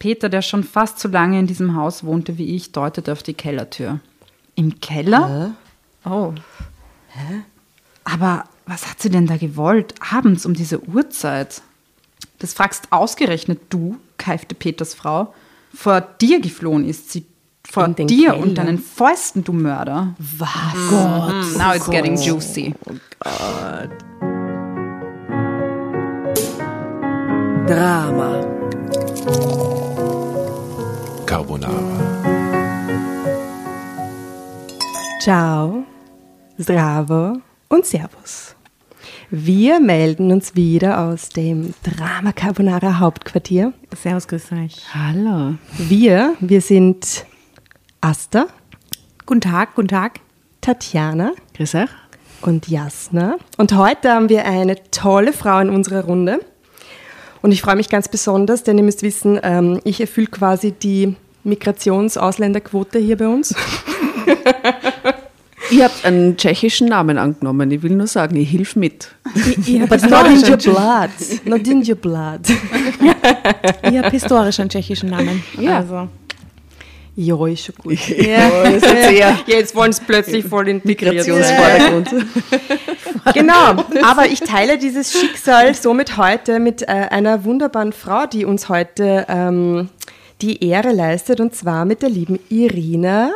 Peter, der schon fast so lange in diesem Haus wohnte wie ich, deutete auf die Kellertür. Im Keller? Oh. Hä? Aber was hat sie denn da gewollt? Abends um diese Uhrzeit? Das fragst ausgerechnet du, keifte Peters Frau. Vor dir geflohen ist sie. Vor dir Keller? und deinen Fäusten, du Mörder. Was? Gott. Now it's getting juicy. Drama. Carbonara. Ciao, Zdravo und Servus. Wir melden uns wieder aus dem Drama Carbonara Hauptquartier. Servus, grüß euch. Hallo. Wir, wir sind Asta, Guten Tag, guten Tag. Tatjana Grüß euch. und Jasna. Und heute haben wir eine tolle Frau in unserer Runde. Und ich freue mich ganz besonders, denn ihr müsst wissen, ähm, ich erfülle quasi die Migrations-Ausländerquote hier bei uns. Ihr habt einen tschechischen Namen angenommen. Ich will nur sagen, ich hilf mit. But not in your blood. Not in your blood. Ich habe historisch einen tschechischen Namen. Ja. Also, Ja, ist schon gut. Ja, sehr Jetzt wollen sie plötzlich voll integriert sein. Migrationsvordergrund. Genau, aber ich teile dieses Schicksal somit heute mit äh, einer wunderbaren Frau, die uns heute ähm, die Ehre leistet, und zwar mit der lieben Irina.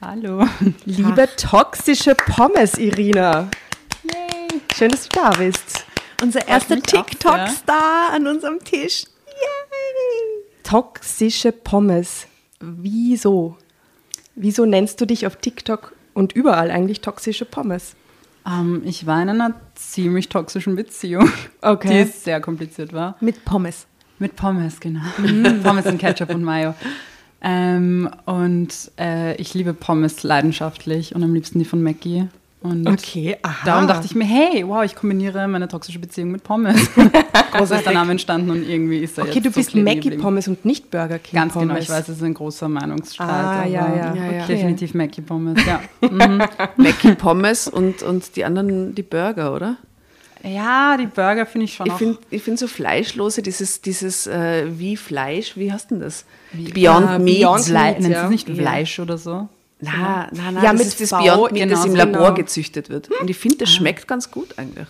Hallo. Liebe toxische Pommes, Irina. Schön, dass du da bist. unser erster. TikTok-Star an unserem Tisch. Toxische Pommes. Wieso? Wieso nennst du dich auf TikTok und überall eigentlich toxische Pommes? Ähm, ich war in einer ziemlich toxischen Beziehung, Okay. die sehr kompliziert war. Mit Pommes. Mit Pommes, genau. Pommes und Ketchup und Mayo. Ähm, und äh, ich liebe Pommes leidenschaftlich und am liebsten die von Mackie. Und Okay, aha. darum dachte ich mir, hey, wow, ich kombiniere meine toxische Beziehung mit Pommes. Groß ist der Name entstanden und irgendwie ist er Okay, jetzt du so bist kleben Mackie. Pommes und nicht Burger King Ganz Pommes. genau, ich weiß, es ist ein großer Meinungsstreit. Ah, aber ja, ja. Ja, ja. Okay. Definitiv Mackie Pommes, ja. Mhm. Mackie Pommes und, und die anderen die Burger, oder? ja, die Burger finde ich schon Ich auch finde ich find so Fleischlose, dieses, dieses äh, wie Fleisch, wie heißt denn das? Beyond Ah, Meat. Beyond Meat, nennt ja. es nicht Ja. Fleisch oder so? Na, na, na, Ja, das mit ist das V, Beyond Meat, das genau, im Labor genau. gezüchtet wird. Und ich finde, das schmeckt ganz gut eigentlich.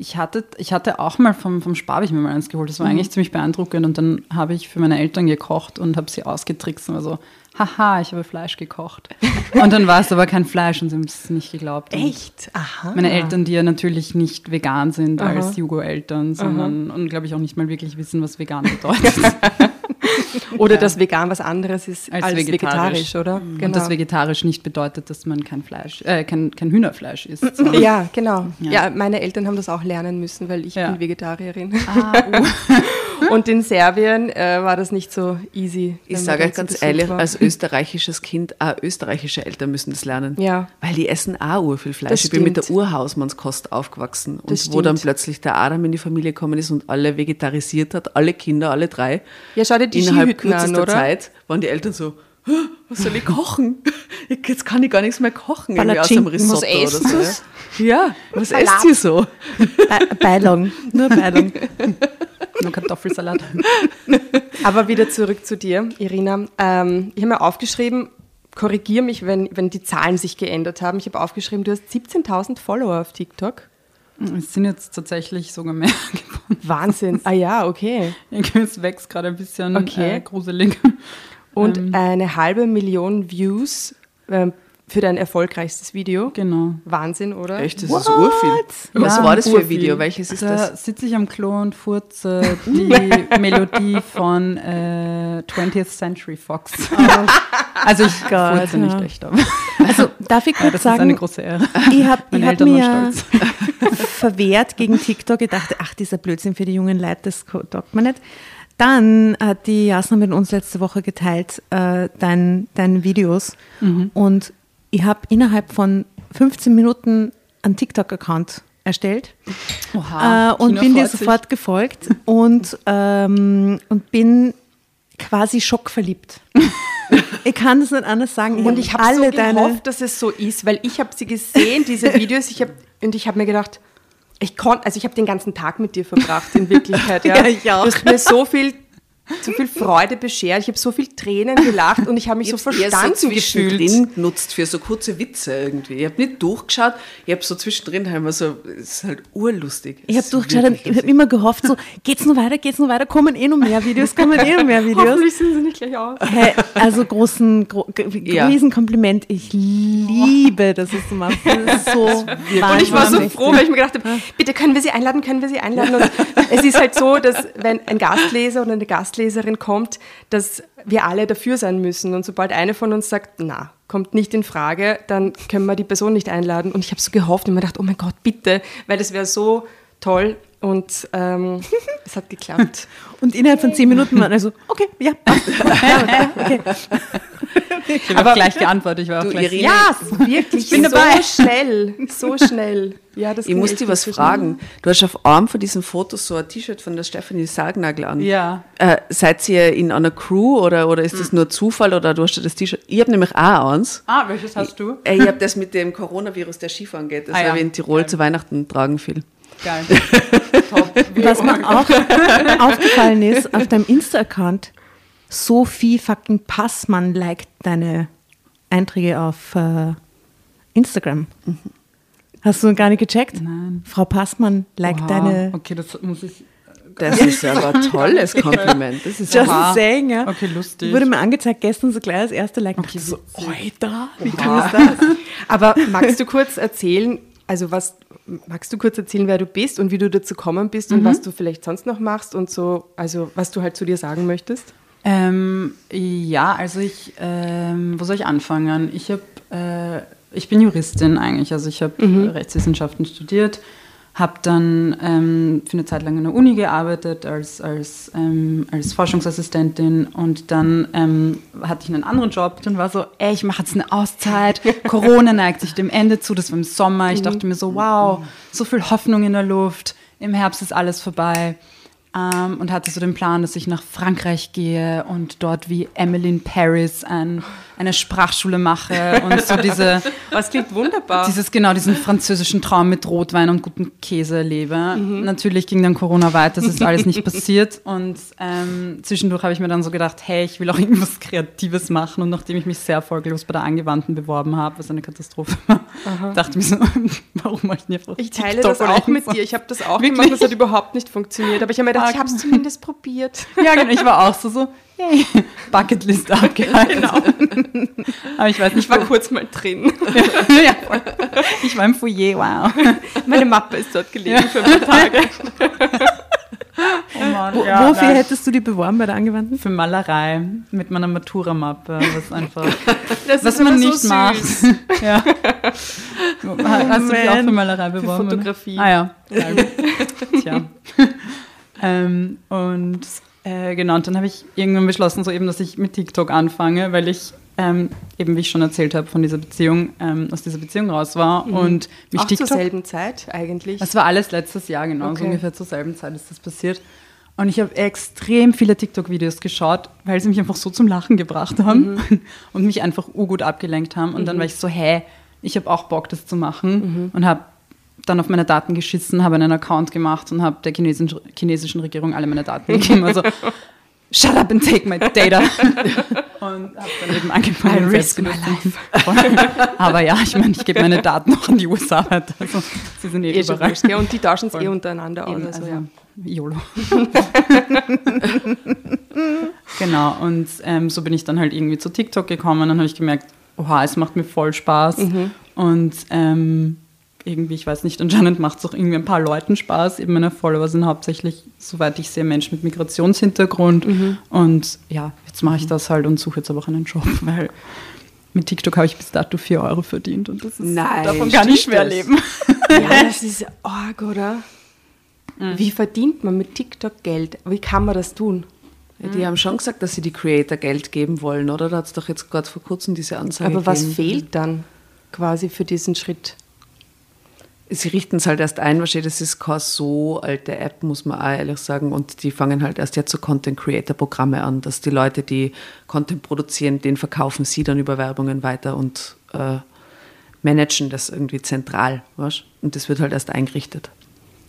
Ich hatte, ich hatte auch mal vom, vom Spar, habe ich mir mal eins geholt. Das war eigentlich ziemlich beeindruckend. Und dann habe ich für meine Eltern gekocht und habe sie ausgetrickst und war so, haha, ich habe Fleisch gekocht. und dann war es aber kein Fleisch und sie haben es nicht geglaubt. Echt? Aha. Meine Eltern, die ja natürlich nicht vegan sind als Jugo-Eltern, sondern und glaube ich auch nicht mal wirklich wissen, was vegan bedeutet. Oder dass vegan was anderes ist als, Als vegetarisch. vegetarisch. oder? Und das vegetarisch nicht bedeutet, dass man kein Fleisch, äh, kein, kein Hühnerfleisch isst. So. Ja, genau. Ja. Ja. meine Eltern haben das auch lernen müssen, weil ich Ja. bin Vegetarierin. Ah, uh. Und in Serbien äh, war das nicht so easy. Ich sage euch ganz ehrlich, war. als österreichisches Kind, auch österreichische Eltern müssen das lernen. Ja. Weil die essen auch ur viel Fleisch. Das ich bin mit der. Urhausmannskost aufgewachsen. Und Das wo dann plötzlich der Adam in die Familie gekommen ist und alle vegetarisiert hat, alle Kinder, alle drei. Ja, schau dir die Innerhalb Skihütten an, kürzester oder? Zeit waren die Eltern so, "Hä, was soll ich kochen? Jetzt kann ich gar nichts mehr kochen. Irgendwie aus dem was Risotto essen oder so. Ja, was esst ihr so? Be Beilung. Nur Beilung. Nur Kartoffelsalat. Aber wieder zurück zu dir, Irina. Ähm, ich habe mir aufgeschrieben, korrigiere mich, wenn, wenn die Zahlen sich geändert haben. Ich habe aufgeschrieben, du hast 17.000 Follower auf TikTok. Es sind jetzt tatsächlich sogar mehr geworden. Wahnsinn. ah ja, okay. Es wächst gerade ein bisschen Okay. äh, gruselig. Und Ähm. eine halbe Million Views ähm, für dein erfolgreichstes Video. Genau. Wahnsinn, oder? Echt, das ist urviel. Was Ja, war das für ein. Video? Welches ist da das? sitze ich am Klo und furze die Melodie von äh, 20th Century Fox. also ich Gott, furze nicht ja. echt, aber Also darf ich ja, kurz das ist eine sagen, große Ehre. ich habe hab mir verwehrt gegen TikTok. Ich dachte, ach, dieser Blödsinn für die jungen Leute, das taugt man nicht. Dann hat die Jasna mit uns letzte Woche geteilt, äh, dein, deine Videos. Und ich habe innerhalb von 15 Minuten einen TikTok-Account erstellt Oha, äh, und China bin dir sofort gefolgt und, ähm, und bin quasi schockverliebt. ich kann das nicht anders sagen. Und ich habe so deine gehofft, dass es so ist, weil ich habe sie gesehen, diese Videos, ich hab, und ich habe mir gedacht, ich konnte, also ich habe den ganzen Tag mit dir verbracht in Wirklichkeit. Ja, Ja, ich auch. Du hast mir so viel so viel Freude beschert. Ich habe so viel Tränen gelacht und ich habe mich so Ich eher verstanden so gefühlt. zwischendrin genutzt für so kurze Witze irgendwie. Ich habe nicht durchgeschaut, ich habe so zwischendrin halt immer so, es ist halt urlustig. Ich habe durchgeschaut und ich habe immer gehofft, so, geht's noch weiter, geht's noch weiter, kommen eh noch mehr Videos, kommen eh noch mehr Videos. Hoffentlich sind sie nicht gleich aus. Hey, also großen, gro Ja. Riesenkompliment. Ich liebe, dass es du machst. Das ist so Und ich war so froh, weil ich mir gedacht habe, bitte können wir sie einladen, können wir sie einladen. Und es ist halt so, dass wenn ein Gastleser oder eine Gastleserin kommt, dass wir alle dafür sein müssen. Und sobald eine von uns sagt, na, kommt nicht in Frage, dann können wir die Person nicht einladen. Und ich habe so gehofft und mir gedacht, oh mein Gott, bitte, weil das wäre so toll. Und ähm, es hat geklappt. Und innerhalb von zehn Minuten waren also, okay, ja, passt. ja, okay. Ich habe gleich geantwortet. Ich war auch Du, gleich, Irene, ja, Wirklich bin so dabei. schnell, so schnell. Ja, das Ich muss dir was fragen. Du hast auf einem von diesen Fotos so ein T-Shirt von der Stefanie Sargnagel an. Ja. Äh, seid ihr in einer Crew oder, oder ist das nur Zufall oder du hast ja das T-Shirt? Ich habe nämlich auch eins. Ah, welches hast du? Äh, Ich habe das mit dem Coronavirus, der Skifahren geht. Das Ah ja. habe ich in Tirol Geil. zu Weihnachten tragen viel. Geil. Top. Was mir auch aufgefallen ist, auf deinem Insta-Account, Sophie fucking Passmann liked deine Einträge auf äh, Instagram. Hast du gar nicht gecheckt? Nein. Frau Passmann liked Oha. deine. Okay, das muss ich. Das ist aber ein tolles Kompliment. Das ist Just saying, ja. Okay, lustig. Wurde mir angezeigt gestern so gleich als erste Like. Okay, so. Alter, wie cool ist das? Aber magst du kurz erzählen, also was, magst du kurz erzählen, wer du bist und wie du dazu gekommen bist und was du vielleicht sonst noch machst und so, also was du halt zu dir sagen möchtest? Ähm, ja, also ich, ähm, wo soll ich anfangen? Ich habe, äh, ich bin Juristin eigentlich, also ich habe Rechtswissenschaften studiert, habe dann ähm, für eine Zeit lang in der Uni gearbeitet als, als, ähm, als Forschungsassistentin und dann ähm, hatte ich einen anderen Job. Und war so, ey, ich mache jetzt eine Auszeit, Corona neigt sich dem Ende zu, das war im Sommer, ich dachte mir so, wow, so viel Hoffnung in der Luft, im Herbst ist alles vorbei. Ähm, und hatte so den Plan, dass ich nach Frankreich gehe und dort wie Emily in Paris ein, eine Sprachschule mache und so diese, Was klingt wunderbar. dieses, genau, diesen französischen Traum mit Rotwein und gutem Käse lebe. Natürlich ging dann Corona weiter, es ist alles nicht passiert und ähm, zwischendurch habe ich mir dann so gedacht, hey, ich will auch irgendwas Kreatives machen und nachdem ich mich sehr erfolglos bei der Angewandten beworben habe, was eine Katastrophe war, dachte ich mir so, warum mache ich nicht einfach ich teile TikTok das auch mit irgendwas? dir. Ich habe das auch Wirklich? gemacht, das hat überhaupt nicht funktioniert. Aber ich habe mir gedacht, Ah, ich habe es zumindest probiert. Ja, genau. Ich war auch so, so hey, Bucketlist abgehakt. Genau. Aber ich weiß nicht, Ich war kurz mal drin. ja, ich war im Foyer, wow. Meine Mappe ist dort gelegen für ein paar Tage. Oh Mann, Wo, ja, wofür nein. hättest du die beworben bei der Angewandten? Für Malerei mit meiner Matura-Mappe, was einfach, Das was ist man nicht so macht. süß. Ja. Hast du dich auch für. Malerei beworben? oder? Fotografie. Ah ja. Geil. Tja. ähm, und äh, genau, und dann habe ich irgendwann beschlossen, so eben, dass ich mit TikTok anfange, weil ich ähm, eben, wie ich schon erzählt habe, von dieser Beziehung, ähm, aus dieser Beziehung raus war und mich Auch zur TikTok selben Zeit eigentlich. das war alles letztes Jahr, genau. Okay. So ungefähr zur selben Zeit ist das passiert. Und ich habe extrem viele TikTok-Videos geschaut, weil sie mich einfach so zum Lachen gebracht haben Mhm. und mich einfach urgut abgelenkt haben. Und dann war ich so, hä, ich habe auch Bock, das zu machen. Mhm. Und habe dann auf meine Daten geschissen, habe einen Account gemacht und habe der chinesischen, chinesischen Regierung alle meine Daten gegeben. Also, shut up and take my data. und habe dann eben angefangen, I risk my life. Aber ja, ich meine, ich gebe meine Daten noch an die USA weiter. Also, sie sind eh, eh überall. wurscht, gell? Und die tauschen es eh untereinander aus. Also, also, ja. YOLO. genau, und ähm, so bin ich dann halt irgendwie zu TikTok gekommen und habe ich gemerkt, oha, es macht mir voll Spaß. Und ähm, irgendwie, ich weiß nicht, anscheinend macht es auch irgendwie ein paar Leuten Spaß. Eben meine Follower sind hauptsächlich, soweit ich sehe, Menschen mit Migrationshintergrund. Und ja, jetzt mache ich das halt und suche jetzt aber auch einen Job, weil mit TikTok habe ich bis dato 4 Euro verdient und das ist Nein, davon gar nicht schwer das? leben. ja, das ist arg, oder? Mhm. Wie verdient man mit TikTok Geld? Wie kann man das tun? Die haben schon gesagt, dass sie die Creator Geld geben wollen, oder? Da hat es doch jetzt gerade vor kurzem diese Ansage Aber was gegeben. fehlt dann quasi für diesen Schritt? Sie richten es halt erst ein, wahrscheinlich, das ist keine so alte App, muss man auch ehrlich sagen. Und die fangen halt erst jetzt so Content-Creator-Programme an, dass die Leute, die Content produzieren, den verkaufen sie dann über Werbungen weiter und äh, managen das irgendwie zentral. Weißt? Und das wird halt erst eingerichtet.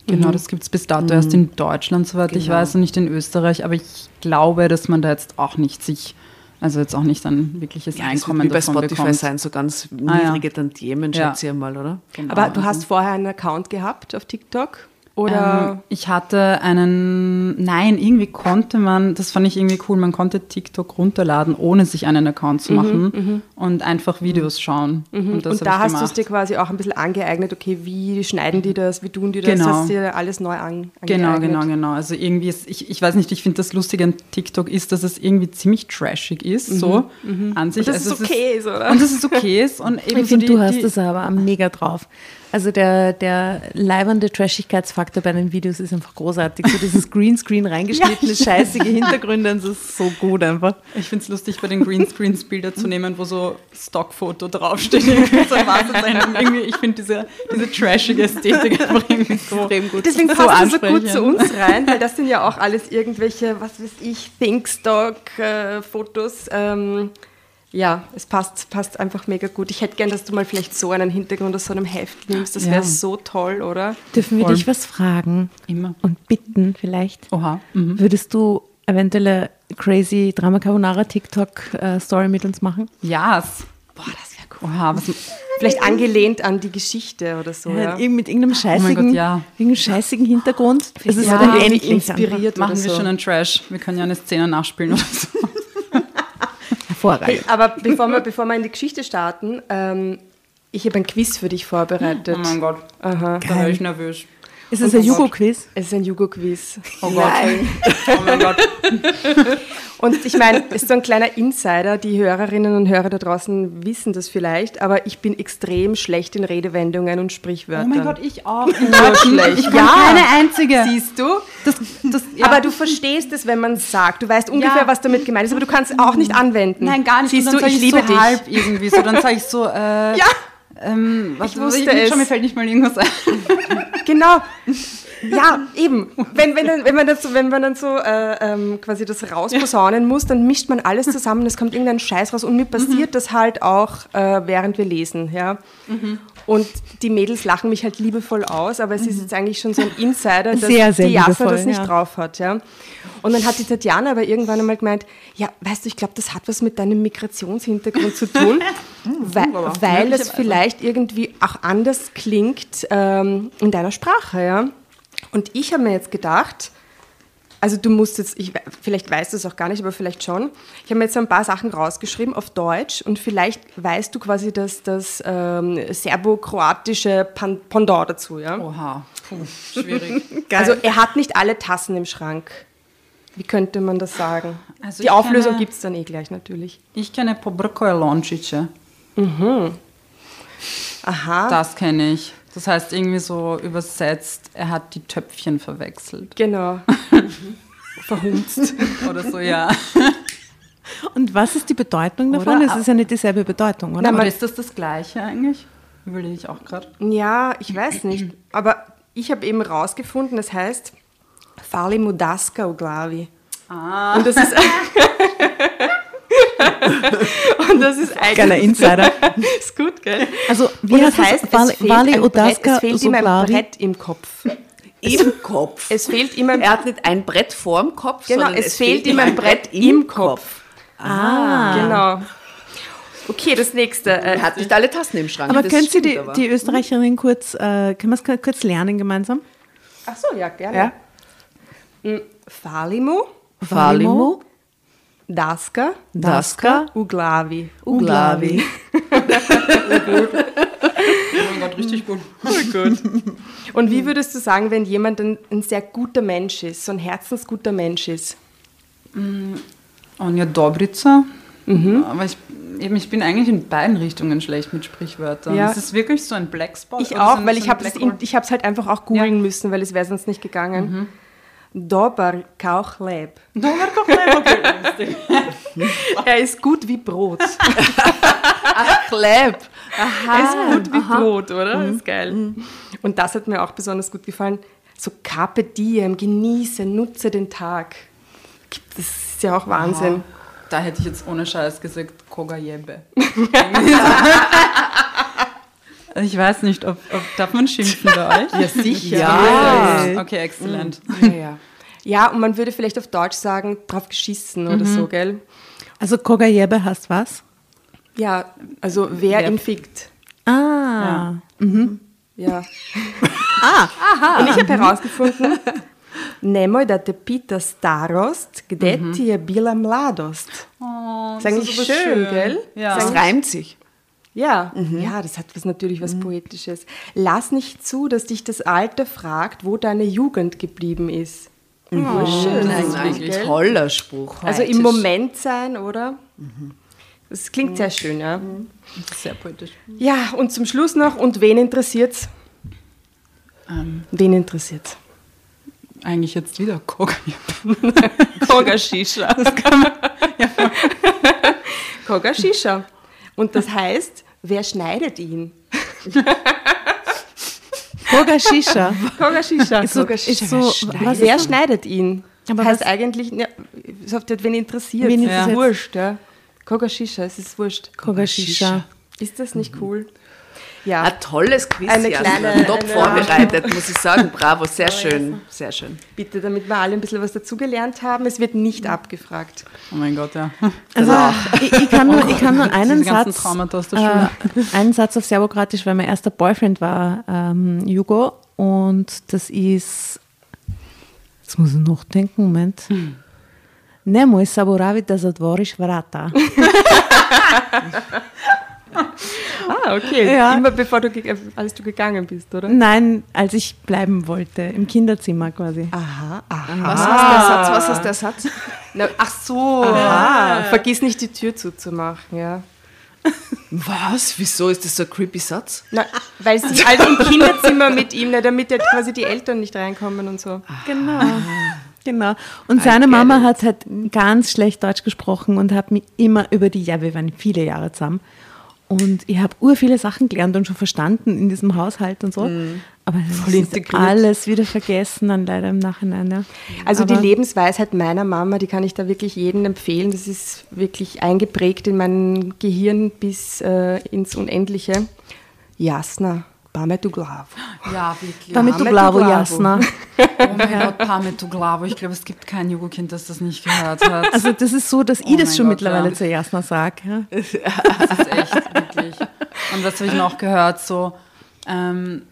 Genau, das gibt es bis dato erst in Deutschland, soweit ich Genau. weiß, und nicht in Österreich. Aber ich glaube, dass man da jetzt auch nicht sich, also jetzt auch nicht ein wirkliches Ja, Einkommen wie bei Spotify bekommt. sein, so ganz Ah, ja. niedrige Tantiemen, Ja. schätze ich mal, oder? Genau, Aber du hast vorher einen Account gehabt auf TikTok? Oder? Ähm, ich hatte einen, nein, irgendwie konnte man, das fand ich irgendwie cool, man konnte TikTok runterladen, ohne sich einen Account zu machen und einfach Videos schauen. Und, das und hab da hast du es dir quasi auch ein bisschen angeeignet, okay, wie schneiden die das, wie tun die das? Genau. Du hast dir alles neu an, Genau, angeeignet. genau, genau. Also irgendwie ist, ich, ich weiß nicht, ich finde das Lustige an TikTok ist, dass es irgendwie ziemlich trashig ist, so an sich. Und das also ist es okay ist, oder? Und dass es okay ist. Und eben Ich so finde, du hast es aber mega drauf. Also der, der leibernde Trashigkeitsfaktor bei den Videos ist einfach großartig. So dieses Greenscreen reingeschnittene, scheißige Hintergründe, das ist so gut einfach. Ich finde es lustig, bei den Greenscreens Bilder zu nehmen, wo so Stockfoto draufsteht. So irgendwie, ich finde diese, diese trashige Ästhetik einfach irgendwie so extrem gut. Deswegen so passt das so gut zu uns rein, weil das sind ja auch alles irgendwelche, was weiß ich, Thinkstock-Fotos. ähm, ja, es passt, passt einfach mega gut. Ich hätte gern, dass du mal vielleicht so einen Hintergrund aus so einem Heft nimmst. Das wäre Ja. so toll, oder? Dürfen wir Voll. dich was fragen Immer. und bitten vielleicht? Oha. Mhm. Würdest du eventuell eine crazy Drama Carbonara TikTok äh, Story mit uns machen? Ja. Boah, das wäre cool. Oha, was, Vielleicht angelehnt an die Geschichte oder so. Ja. Irgend- Mit irgendeinem scheißigen, Gott, ja. irgendeinem scheißigen Hintergrund. Das ist Ja, endlich inspiriert machen oder wir so. schon einen Trash. Wir können ja eine Szene nachspielen oder so. hervorragend. Hey, aber bevor wir, bevor wir in die Geschichte starten, ähm, ich habe ein Quiz für dich vorbereitet. Oh mein Gott. Aha. Da wäre ich nervös. Ist es ein Jugo-Quiz? Es ist ein Jugo-Quiz. Oh Gott. Oh mein Gott. Und ich meine, es ist so ein kleiner Insider, die Hörerinnen und Hörer da draußen wissen das vielleicht, aber ich bin extrem schlecht in Redewendungen und Oh Sprichwörtern. mein Gott, ich auch. Nur schlecht. Ich bin keine einzige. Siehst du? Das, das, ja. Aber du verstehst es, wenn man es sagt. Du weißt ungefähr, Ja. was damit gemeint ist, aber du kannst es auch nicht anwenden. Nein, gar nicht. Siehst du, dann sag ich liebe so dich. halb irgendwie so. Dann sage ich so, äh, Ja, ähm, was Ich wusste ich, es. Schon, mir fällt nicht mal irgendwas ein. genau. Ja, eben. Wenn, wenn, dann- wenn, man, das so, wenn man dann so äh, ähm, quasi das rausposaunen muss, dann mischt man alles zusammen, es kommt irgendein Scheiß raus. Und mir passiert das halt auch, äh, während wir lesen. Ja? Und die Mädels lachen mich halt liebevoll aus, aber es ist jetzt eigentlich schon so ein Insider, dass Sehr, sehr die liebevoll, das nicht ja. drauf hat. Ja? Und dann hat die Tatjana aber irgendwann einmal gemeint, ja, weißt du, ich glaube, das hat was mit deinem Migrationshintergrund zu tun, weil, weil es vielleicht irgendwie auch anders klingt ähm, in deiner Sprache. Ja? Und ich habe mir jetzt gedacht, also du musst jetzt, ich, vielleicht weißt du es auch gar nicht, aber vielleicht schon. Ich habe mir jetzt ein paar Sachen rausgeschrieben auf Deutsch und vielleicht weißt du quasi das, das ähm, serbo-kroatische Pendant dazu. Ja? Oha. Puh, schwierig. Also er hat nicht alle Tassen im Schrank. Wie könnte man das sagen? Also Die Auflösung gibt es dann eh gleich natürlich. Ich kenne Pobrkoje Lončiće. Aha, Das kenne ich. Das heißt irgendwie so übersetzt, er hat die Töpfchen verwechselt. genau. Verhunzt. Oder so, ja. Und was ist die Bedeutung davon? Oder? Es ist ja nicht dieselbe Bedeutung, oder? Nein, Aber ist das das Gleiche eigentlich? Überlege ich auch gerade. Ja, ich weiß nicht. Aber ich habe eben rausgefunden, das heißt Fali Mudaska Uglavi. Ah. Und das ist. Und das ist Geiler eigentlich. Insider. ist gut, gell? Also, wie Und das heißt es? Vali- es fehlt, ein Brett, Odaska es fehlt ihm ein Soglavi? Brett im Kopf. Im Kopf. Es fehlt ihm ein Er hat nicht ein Brett vorm Kopf, Genau, sondern es, fehlt ihm ein Brett im Kopf. Ah. Genau. Okay, das nächste. Er Äh, hat nicht alle Tassen im Schrank. Aber das können Sie die, aber. die Österreicherin kurz, äh, können wir es kurz lernen gemeinsam? ach so, ja, gerne. Ja? Mm, Falimu, Daska, Daska, Uglavi. Uglavi. Oh mein Gott, richtig gut. Und wie würdest du sagen, wenn jemand ein, ein sehr guter Mensch ist, so ein herzensguter Mensch ist? Anja Dobrica. Aber ich, eben, ich bin eigentlich in beiden Richtungen schlecht mit Sprichwörtern. Ja. Ist es wirklich so ein Blackspot? Ich auch, weil so ich habe es halt einfach auch googeln Ja. müssen, weil es wäre sonst nicht gegangen. Dobar Kauchleb. Okay, Er ist gut wie Brot. Kleb. er ist gut wie Brot, oder? Das ist geil. Und das hat mir auch besonders gut gefallen. So Carpe Diem, genieße, nutze den Tag. Das ist ja auch Wahnsinn. Da hätte ich jetzt ohne Scheiß gesagt Kogajebe. Ich weiß nicht, ob, ob darf man schimpfen bei euch? Ja, sicher. Ja. Okay, exzellent. Ja, ja. Ja, und man würde vielleicht auf Deutsch sagen, drauf geschissen oder so, gell? Also Kogajebe heißt was? Ja, also wer Wer- ihn fickt. Ah. Ja. ah, Und ich habe herausgefunden, Nemoj da te pita starost, gde ti je bila mladost. Oh, ist eigentlich schön, gell? Ja. Das reimt sich. Ja, ja, das hat was natürlich was Poetisches. Lass nicht zu, dass dich das Alter fragt, wo deine Jugend geblieben ist. Voll schön Das ist eigentlich, gell? toller Spruch. Also im Moment sein, oder? Das klingt sehr schön, ja. Sehr poetisch. Ja, und zum Schluss noch, und wen interessiert's? Ähm, Wen interessiert's? eigentlich jetzt wieder Coca. Koga Shisha. Koga Shisha. Und das heißt, wer schneidet ihn? Koga Shisha. Koga Shisha. Ist so, Koga ist so, was wer ist schneidet ihn? Aber heißt was- eigentlich, ja, es hat wen interessiert. Wen ist interessiert. wurscht. Ja. Koga Shisha, es ist wurscht. Koga Shisha. Ist das nicht cool? Ja. Ein tolles Quiz, Eine kleine- top eine- vorbereitet, muss ich sagen. Bravo, sehr schön, sehr schön. Bitte, damit wir alle ein bisschen was dazugelernt haben. Es wird nicht abgefragt. Oh mein Gott, ja. Also, ich, ich, kann nur, ich kann nur einen Satz, äh, einen Satz auf Serbokratisch, weil mein erster Boyfriend war ähm, Jugo und das ist, jetzt muss ich noch denken, Moment. Nemoj zaboraviti, da zatvoriš vrata. Ah, okay. Ja. Immer bevor du, als du gegangen bist, oder? Nein, als ich bleiben wollte, im Kinderzimmer quasi. Aha, aha. Was heißt der Satz? Was heißt der Satz? Na, ach so. Aha. Vergiss nicht, die Tür zuzumachen, ja. Was? Wieso ist das so ein creepy Satz? Na, weil sie also im Kinderzimmer mit ihm, damit ja quasi die Eltern nicht reinkommen und so. Genau. Genau. Und seine get Mama hat halt ganz schlecht Deutsch gesprochen und hat mich immer über die, ja, wir waren viele Jahre zusammen. Und ich habe ur viele Sachen gelernt und schon verstanden in diesem Haushalt und so. Aber das ist alles wieder vergessen dann leider im Nachhinein. Ja. Also die Aber- Lebensweisheit meiner Mama, die kann ich da wirklich jedem empfehlen. Das ist wirklich eingeprägt in mein Gehirn bis äh, ins Unendliche. Jasna, pametu glavu. Ja, wirklich. Pametu Glavo Glavo. Jasna. Oh mein Gott, Pametu Glavo. Ich glaube, es gibt kein Jugendkind, das das nicht gehört hat. Also das ist so, dass ich Oh das mein schon Gott, mittlerweile ja. zu Jasna sage. Ja. Das ist echt, wirklich. Und was habe ich noch gehört? So, ähm,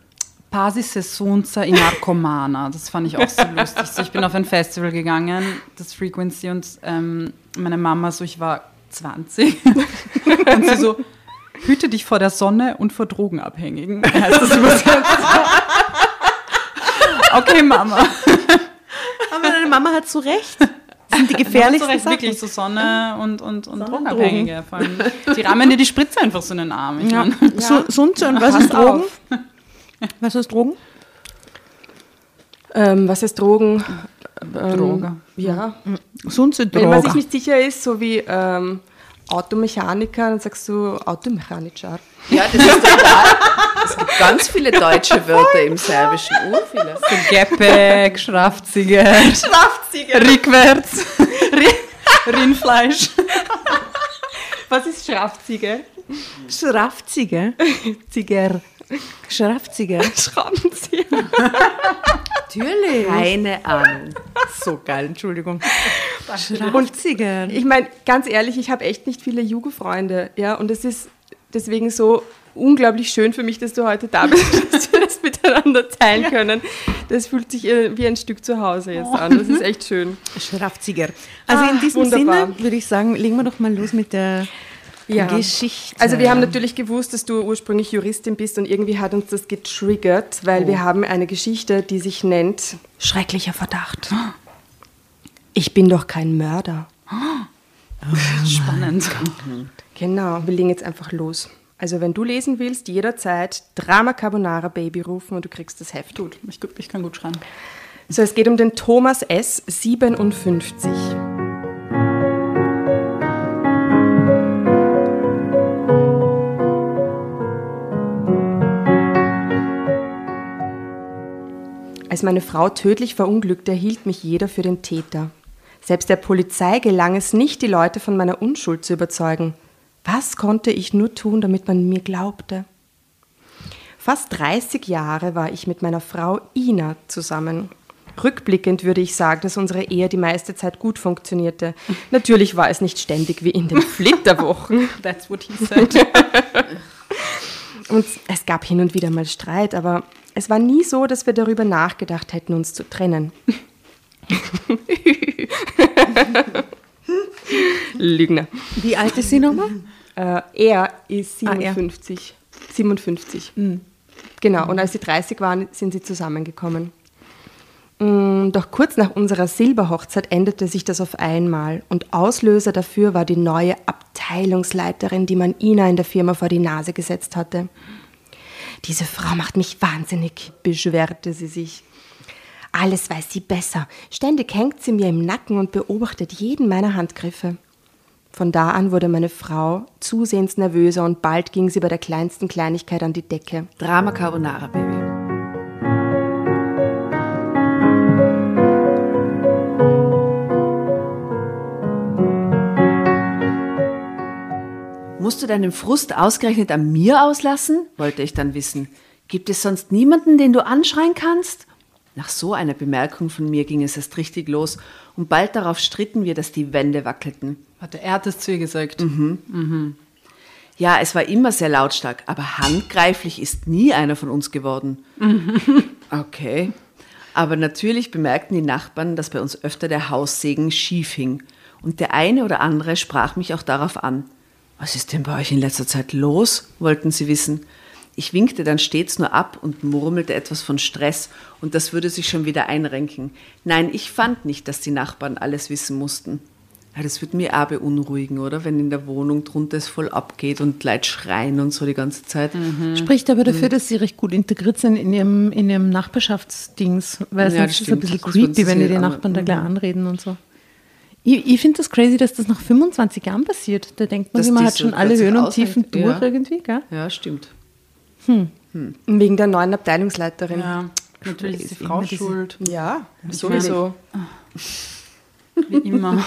Pasi se sunza in Narcomana. Das fand ich auch so lustig. So, ich bin auf ein Festival gegangen, das Frequency, und ähm, meine Mama so, ich war 20. Und sie so, hüte dich vor der Sonne und vor Drogenabhängigen. Okay, Mama. Aber deine Mama hat so recht. Das sind die Gefährlich gefährlichsten recht, Sachen. wirklich so Sonne und, und, und Drogenabhängige. Vor allem, die rammen dir die Spritze einfach so in den Arm. Ich Ja. meine, So, Sunze und was ist Drogen? Was ist Drogen? Ähm, was heißt Drogen? Ähm, Droge. Ja. Sunze Wenn man sich Drogen. nicht sicher ist, so wie ähm, Automechaniker, dann sagst du Automechaniker. Ja, das ist total. Es gibt ganz viele deutsche Wörter im Serbischen. Oh, viele. Gepäck, Schrafziger, Strafzieger. rückwärts, Ri- Rindfleisch. Was ist Strafzieger? Schraffzige. Ziger. Schraffzige. Schraubenzieher. Natürlich. Keine Ahnung. So geil, Entschuldigung. Schraffzige. Ich meine, ganz ehrlich, ich habe echt nicht viele Jugendfreunde, ja, und es ist deswegen so unglaublich schön für mich, dass du heute da bist, dass wir das miteinander teilen können. Das fühlt sich äh, wie ein Stück zu Hause jetzt an. Das ist echt schön. Schraffziger. Also Ah, in diesem wunderbar. Sinne würde ich sagen, legen wir doch mal los mit der Ja. Geschichte. Also wir haben natürlich gewusst, dass du ursprünglich Juristin bist und irgendwie hat uns das getriggert, weil wir haben eine Geschichte, die sich nennt Schrecklicher Verdacht. Ich bin doch kein Mörder. Spannend. Genau, wir legen jetzt einfach los. Also wenn du lesen willst, jederzeit Drama Carbonara Baby rufen und du kriegst das Heft. Gut, ich, ich kann gut schreien. So, es geht um den Thomas S., 57. Als meine Frau tödlich verunglückte, hielt mich jeder für den Täter. Selbst der Polizei gelang es nicht, die Leute von meiner Unschuld zu überzeugen. Was konnte ich nur tun, damit man mir glaubte? Fast 30 Jahre war ich mit meiner Frau Ina zusammen. Rückblickend würde ich sagen, dass unsere Ehe die meiste Zeit gut funktionierte. Natürlich war es nicht ständig wie in den Flitterwochen. That's what he said. Und es gab hin und wieder mal Streit, aber es war nie so, dass wir darüber nachgedacht hätten, uns zu trennen. Lügner. Wie alt ist sie nochmal? Äh, er ist Ah, er. 57. 57. Genau, und als sie 30 waren, sind sie zusammengekommen. Mm, Doch kurz nach unserer Silberhochzeit änderte sich das auf einmal und Auslöser dafür war die neue Abteilungsleiterin, die man Ina in der Firma vor die Nase gesetzt hatte. Diese Frau macht mich wahnsinnig, beschwerte sie sich. Alles weiß sie besser. Ständig hängt sie mir im Nacken und beobachtet jeden meiner Handgriffe. Von da an wurde meine Frau zusehends nervöser und bald ging sie bei der kleinsten Kleinigkeit an die Decke. Drama Carbonara, Baby. Musst du deinen Frust ausgerechnet an mir auslassen? wollte ich dann wissen. Gibt es sonst niemanden, den du anschreien kannst? Nach so einer Bemerkung von mir ging es erst richtig los und bald darauf stritten wir, dass die Wände wackelten. Warte, er hat es zu ihr gesagt. Ja, es war immer sehr lautstark, aber handgreiflich ist nie einer von uns geworden. Okay. Aber natürlich bemerkten die Nachbarn, dass bei uns öfter der Haussegen schief hing. Und der eine oder andere sprach mich auch darauf an. Was ist denn bei euch in letzter Zeit los? wollten sie wissen. Ich winkte dann stets nur ab und murmelte etwas von Stress und das würde sich schon wieder einrenken. Nein, ich fand nicht, dass die Nachbarn alles wissen mussten. Ja, das würde mir auch beunruhigen, oder? Wenn in der Wohnung drunter es voll abgeht und Leute schreien und so die ganze Zeit. Spricht aber dafür, dass sie recht gut integriert sind in ihrem, in ihrem Nachbarschaftsdings. Weil Ja, sonst ist es ein bisschen creepy, wenn die die Nachbarn da gleich anreden und so. Ich, ich finde das crazy, dass das nach 25 Jahren passiert. Da denkt man Dass sich, man hat so schon alle Höhen und. Tiefen durch Ja. irgendwie, gell? Ja, stimmt. Wegen der neuen Abteilungsleiterin. Ja, natürlich ist die. Frau schuld, Ja, sowieso. wie immer.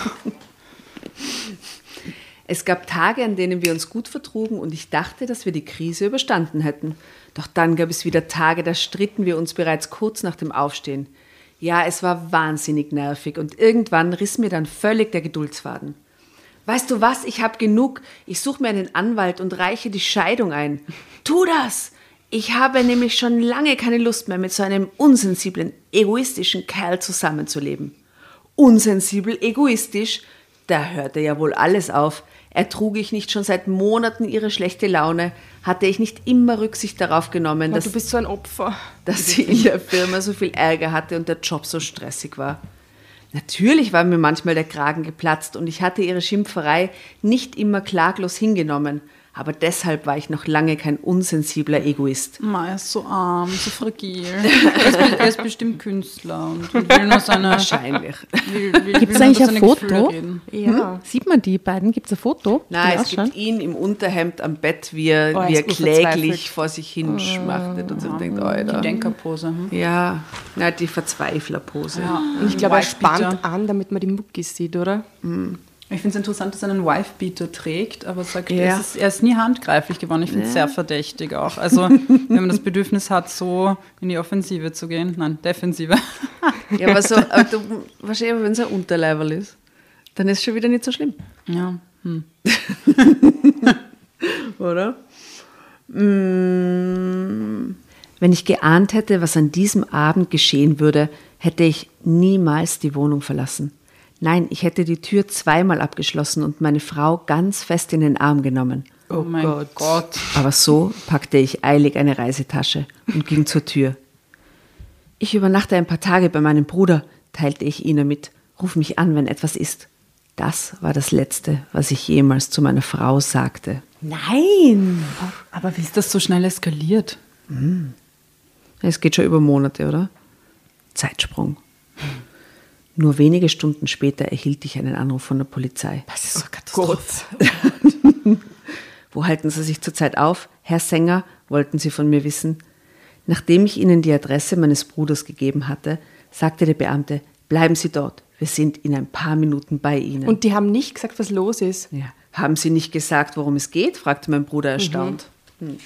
Es gab Tage, an denen wir uns gut vertrugen und ich dachte, dass wir die Krise überstanden hätten. Doch dann gab es wieder Tage, da stritten wir uns bereits kurz nach dem Aufstehen. Ja, es war wahnsinnig nervig und irgendwann riss mir dann völlig der Geduldsfaden. Weißt du was, ich habe genug. Ich suche mir einen Anwalt und reiche die Scheidung ein. Tu das! Ich habe nämlich schon lange keine Lust mehr, mit so einem unsensiblen, egoistischen Kerl zusammenzuleben. Unsensibel, egoistisch, da hörte ja wohl alles auf. Ertrug ich nicht schon seit Monaten ihre schlechte Laune? Hatte ich nicht immer Rücksicht darauf genommen, dass, so ein Opfer. dass sie in der Firma so viel Ärger hatte und der Job so stressig war? Natürlich war mir manchmal der Kragen geplatzt und ich hatte ihre Schimpferei nicht immer klaglos hingenommen. Aber deshalb war ich noch lange kein unsensibler Egoist. Ma, er ist so arm, so fragil. Er ist, er ist bestimmt Künstler und will nur seine. Wahrscheinlich. Will nur eigentlich ein seine Foto? Gefühle reden. Ja. Sieht man die beiden? Gibt es ein Foto? Nein, es gibt ihn im Unterhemd am Bett, wie er, Oh, wie er kläglich vor sich hin schmachtet und so denkt, Alter. Die Denkerpose. Hm? Ja, na, die Verzweiflerpose. Und ich glaube, er spannt an, damit man die Muckis sieht, oder? Ich finde es interessant, dass er einen Wife-Beater trägt, aber sagt, Ja. er, ist, er ist nie handgreiflich geworden. Ich finde es sehr verdächtig auch. Also, wenn man das Bedürfnis hat, so in die Offensive zu gehen, nein, Defensive. Ja, aber so, aber du, wahrscheinlich, wenn es ein Unterleiberl ist, dann ist es schon wieder nicht so schlimm, Ja. Hm. oder? Mm, Wenn ich geahnt hätte, was an diesem Abend geschehen würde, hätte ich niemals die Wohnung verlassen. Nein, ich hätte die Tür zweimal abgeschlossen und meine Frau ganz fest in den Arm genommen. Oh, mein Gott. Aber so packte ich eilig eine Reisetasche und ging zur Tür. Ich übernachte ein paar Tage bei meinem Bruder, teilte ich Ina mit. Ruf mich an, wenn etwas ist. Das war das Letzte, was ich jemals zu meiner Frau sagte. Nein! Aber wie ist das so schnell eskaliert? Es geht schon über Monate, oder? Zeitsprung. Nur wenige Stunden später erhielt ich einen Anruf von der Polizei. Das ist so Katastrophe. Wo halten Sie sich zurzeit auf? Herr Sänger, wollten Sie von mir wissen. Nachdem ich Ihnen die Adresse meines Bruders gegeben hatte, sagte der Beamte, bleiben Sie dort, wir sind in ein paar Minuten bei Ihnen. Und die haben nicht gesagt, was los ist. ja, haben Sie nicht gesagt, worum es geht? fragte mein Bruder erstaunt. Hm.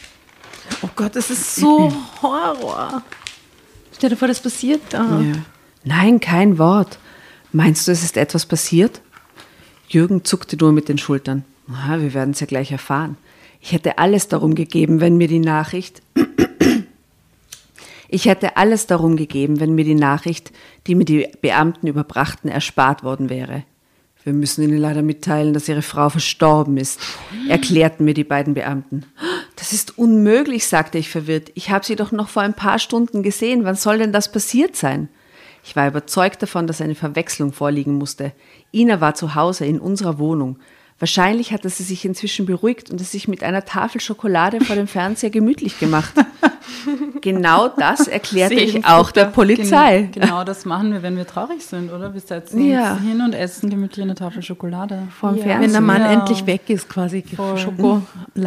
Oh Gott, das ist so Horror. Stell dir vor, das passiert da. Ja. Nein, kein Wort. Meinst du, es ist etwas passiert? Jürgen zuckte nur mit den Schultern. Na, wir werden es ja gleich erfahren. Ich hätte alles darum gegeben, wenn mir die Nachricht. Ich hätte alles darum gegeben, wenn mir die Nachricht, die mir die Beamten überbrachten, erspart worden wäre. Wir müssen Ihnen leider mitteilen, dass Ihre Frau verstorben ist, erklärten mir die beiden Beamten. Das ist unmöglich, sagte ich verwirrt. Ich habe sie doch noch vor ein paar Stunden gesehen. Wann soll denn das passiert sein? Ich war überzeugt davon, dass eine Verwechslung vorliegen musste. Ina war zu Hause in unserer Wohnung. Wahrscheinlich hatte sie sich inzwischen beruhigt und es sich mit einer Tafel Schokolade vor dem Fernseher gemütlich gemacht. genau das erklärte ich auch der Polizei. Gen genau das machen wir, wenn wir traurig sind, oder? Wir setzen Ja. uns hin und essen gemütlich eine Tafel Schokolade. Vor dem Wenn Fernsehen. der Mann Ja. endlich weg ist, quasi Voll. Schoko. Und dann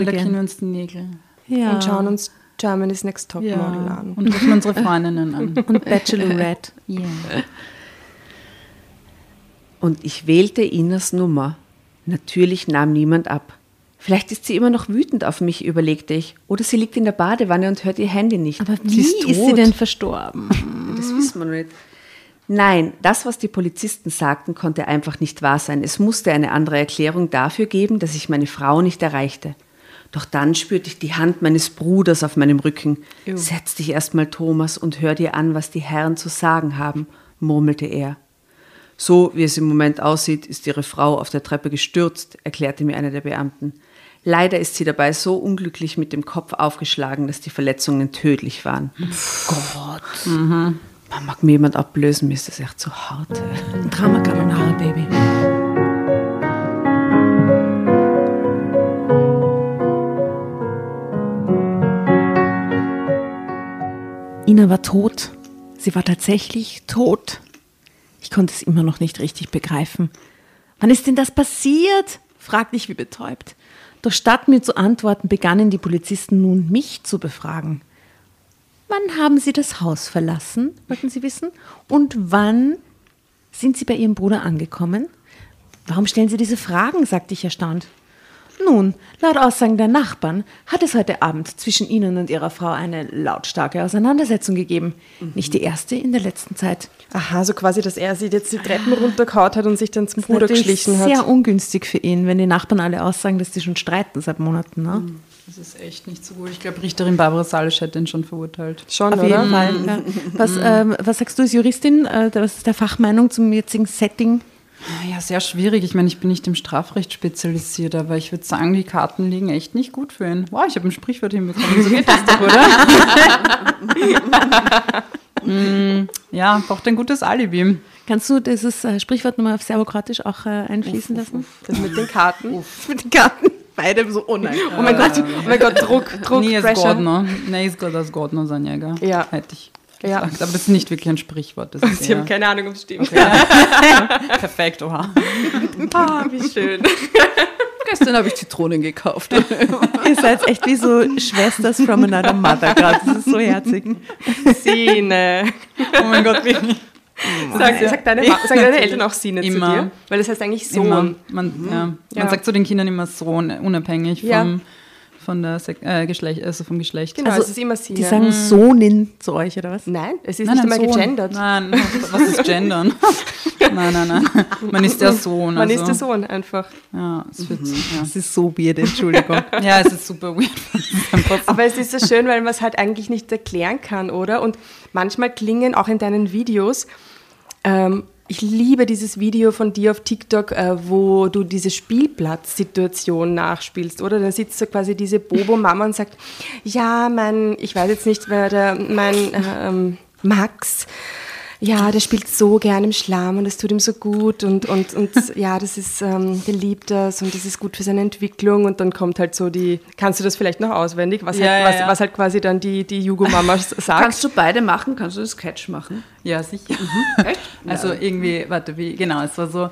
lackieren again. wir uns die Nägel. Ja. Und schauen uns Germany's Next Top Ja. Model an. Und rufen unsere Freundinnen an. Und Bachelorette. Yeah. Und ich wählte Inas Nummer. Natürlich nahm niemand ab. Vielleicht ist sie immer noch wütend auf mich, überlegte ich. Oder sie liegt in der Badewanne und hört ihr Handy nicht. Aber sie wie ist, ist, sie denn verstorben? Das wissen wir nicht. Nein, das, was die Polizisten sagten, konnte einfach nicht wahr sein. Es musste eine andere Erklärung dafür geben, dass ich meine Frau nicht erreichte. Doch dann spürte ich die Hand meines Bruders auf meinem Rücken. Setz dich erstmal, Thomas, und hör dir an, was die Herren zu sagen haben, murmelte er. So wie es im Moment aussieht, ist ihre Frau auf der Treppe gestürzt, erklärte mir einer der Beamten. Leider ist sie dabei so unglücklich mit dem Kopf aufgeschlagen, dass die Verletzungen tödlich waren. Gott. Man mag mir jemand ablösen, mir ist das echt zu hart. Drama Carbonara, Baby. Ina war tot. Sie war tatsächlich tot. Ich konnte es immer noch nicht richtig begreifen. Wann ist denn das passiert? fragte ich wie betäubt. Doch statt mir zu antworten, begannen die Polizisten nun mich zu befragen. Wann haben Sie das Haus verlassen, wollten Sie wissen? Und wann sind Sie bei Ihrem Bruder angekommen? Warum stellen Sie diese Fragen? sagte ich erstaunt. Nun, laut Aussagen der Nachbarn hat es heute Abend zwischen Ihnen und Ihrer Frau eine lautstarke Auseinandersetzung gegeben. Nicht die erste in der letzten Zeit. Aha, so quasi, dass er sie jetzt die Treppen runtergehauen hat und sich dann zum Bruder geschlichen hat. sehr ungünstig für ihn, wenn die Nachbarn alle aussagen, dass sie schon streiten seit Monaten. Ne? Das ist echt nicht so gut. Ich glaube, Richterin Barbara Salisch hätte ihn schon verurteilt. Schon, Auf oder? jeden Fall. Ja. Was, ähm, was sagst du als Juristin? Äh, was ist der Fachmeinung zum jetzigen Setting? Ja, sehr schwierig. Ich meine, ich bin nicht im Strafrecht spezialisiert, aber ich würde sagen, die Karten liegen echt nicht gut für ihn. Wow, ich habe ein Sprichwort hinbekommen. So geht das doch, oder? Mm, ja, braucht ein gutes Alibi. Kannst du dieses äh, Sprichwort nochmal auf Serbokratisch auch äh, einfließen lassen? Das mit den Karten. Mit den Karten. Beide so, oh nein. Oh mein Gott, oh mein Gott, Druck, Druck, Nie ist Pressure. Gordner. Nee, als Gordner sein Jäger. Ja. Hätte ich Ja. gesagt. Aber das ist nicht wirklich ein Sprichwort. Das ist Sie haben eher keine Ahnung, ob es stimmt. perfekt, oha. Ah, wie schön. Gestern habe ich Zitronen gekauft. Ihr seid echt wie so Schwesters from another mother gerade. Das ist so herzig. Sine. Oh mein Gott, wirklich. Sag, sag, deine, sagen deine Eltern auch Sine Immer. zu dir? Weil das heißt eigentlich Sohn. Immer. Man, ja. man Ja. sagt zu den Kindern immer Sohn, unabhängig Ja. vom, von der Sek äh, Geschlecht, also vom Geschlecht. Genau, Also, es ist immer Sine. Die sagen Sohnin zu euch, oder was? nein, es ist Nein, nicht nein, einmal Sohn. gegendert. Nein, was ist gendern? nein, nein, nein. Man ist der Sohn. Man also, ist der Sohn einfach. Ja, es wird, Das ist so weird, Entschuldigung. ja. ja, es ist super weird. Aber es ist so schön, weil man es halt eigentlich nicht erklären kann, oder? Und manchmal klingen auch in deinen Videos, ähm, ich liebe dieses Video von dir auf TikTok, äh, wo du diese Spielplatzsituation nachspielst, oder? Da sitzt so quasi diese Bobo-Mama und sagt, ja, mein, ich weiß jetzt nicht, wer der, mein ähm, Max, ja, der spielt so gern im Schlamm und das tut ihm so gut und, und, und ja, das ist, ähm, der liebt das und das ist gut für seine Entwicklung und dann kommt halt so die, kannst du das vielleicht noch auswendig, was, Ja, halt, ja, was, ja. was halt quasi dann die, die Jugo-Mama sagt? Kannst du beide machen? Kannst du das Sketch machen? Ja, sicher. Echt? Also irgendwie, warte, wie, genau, es war so,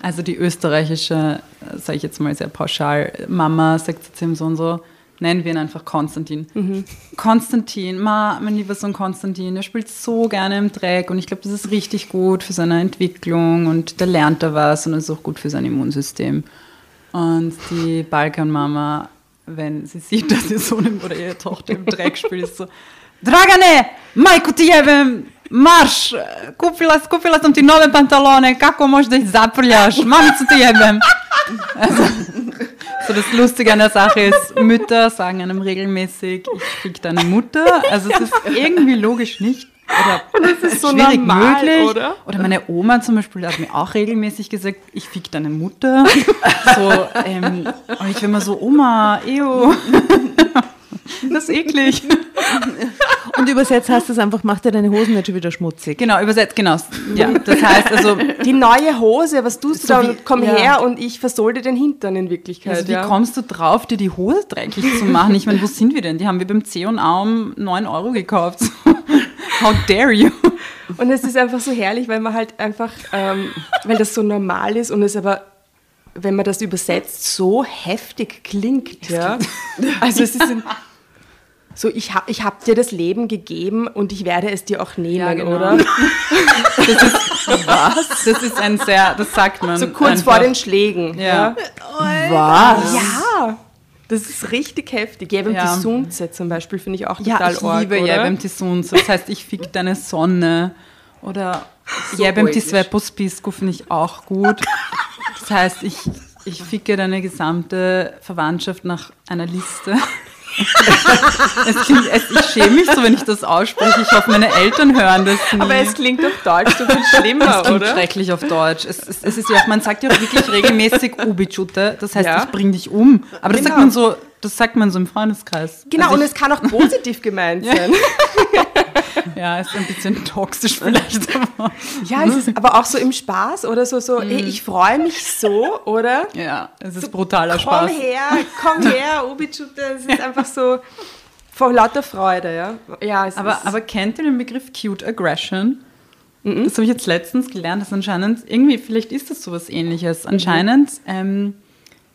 also die österreichische, sage ich jetzt mal sehr pauschal, Mama sagt zu dem Sohn so, nennen wir ihn einfach Konstantin. Konstantin, Ma, mein lieber Sohn Konstantin, der spielt so gerne im Dreck und ich glaube, das ist richtig gut für seine Entwicklung und da lernt er was und das ist auch gut für sein Immunsystem. Und die Balkanmama wenn sie sieht, dass ihr Sohn oder ihre Tochter im Dreck spielt, ist so, Dragane, majku ti jebem, marš, kupila, kupila sam ti nove pantalone, kako možda ih zaprljaš, mamicu ti jebem. Also, so das Lustige an der Sache ist, Mütter sagen einem regelmäßig, ich fick deine Mutter. Also es ist irgendwie logisch nicht. Oder Das ist so schwierig normal, möglich. oder? Oder meine Oma zum Beispiel hat mir auch regelmäßig gesagt, ich fick deine Mutter. So, ähm, und ich bin immer so, Oma, ew. Das ist eklig. Und übersetzt heißt das einfach, mach dir deine Hosen nicht schon wieder schmutzig. Genau, übersetzt, genau. Ja, das heißt also, Die neue Hose, was tust du So da? wie- Und komm ja. her und ich versolde den Hintern in Wirklichkeit. also wie ja. kommst du drauf, dir die Hose dreckig zu machen? Ich meine, wo sind wir denn? Die haben wir beim C&A um 9 Euro gekauft. How dare you? Und es ist einfach so herrlich, weil man halt einfach, ähm, weil das so normal ist und es aber, wenn man das übersetzt, so heftig klingt. Ja? Also es ist ein, so, ich habe ich hab dir das Leben gegeben und ich werde es dir auch nehmen, Ja, genau. oder? Was? Das ist ein sehr, das sagt man. So kurz einfach. vor den Schlägen. Ja. Was? Ja. Das ist richtig heftig. Jebem Ja. die Sunze zum Beispiel finde ich auch Ja, total ich arg, liebe oder? Jebem die Sunze. Das heißt, ich fick deine Sonne. Oder Jebem die poetisch. Svepospisku finde ich auch gut. Das heißt, ich, ich ficke deine gesamte Verwandtschaft nach einer Liste. es klingt, es, ich schäme mich so, wenn ich das ausspreche. Ich hoffe, meine Eltern hören das nie. Aber es klingt auf Deutsch so viel schlimmer, klingt oder? schrecklich auf Deutsch. Es, es, es ist ja auch, man sagt ja auch wirklich regelmäßig Ubichute. Das heißt, Ja. ich bring dich um. Aber das Genau. sagt man so, das sagt man so im Freundeskreis. Genau, Also und es kann auch positiv gemeint sein. Ja, ist ein bisschen toxisch vielleicht. Ja, es ist aber auch so im Spaß oder so, so ey, ich freue mich so, oder? ja, es ist brutaler Komm Spaß. her, komm her, Obichute, es ist einfach so vor lauter Freude, ja. Ja, Aber, aber kennt ihr den Begriff Cute Aggression? Das habe ich jetzt letztens gelernt, dass anscheinend, irgendwie, vielleicht ist das sowas ähnliches. Anscheinend, ähm,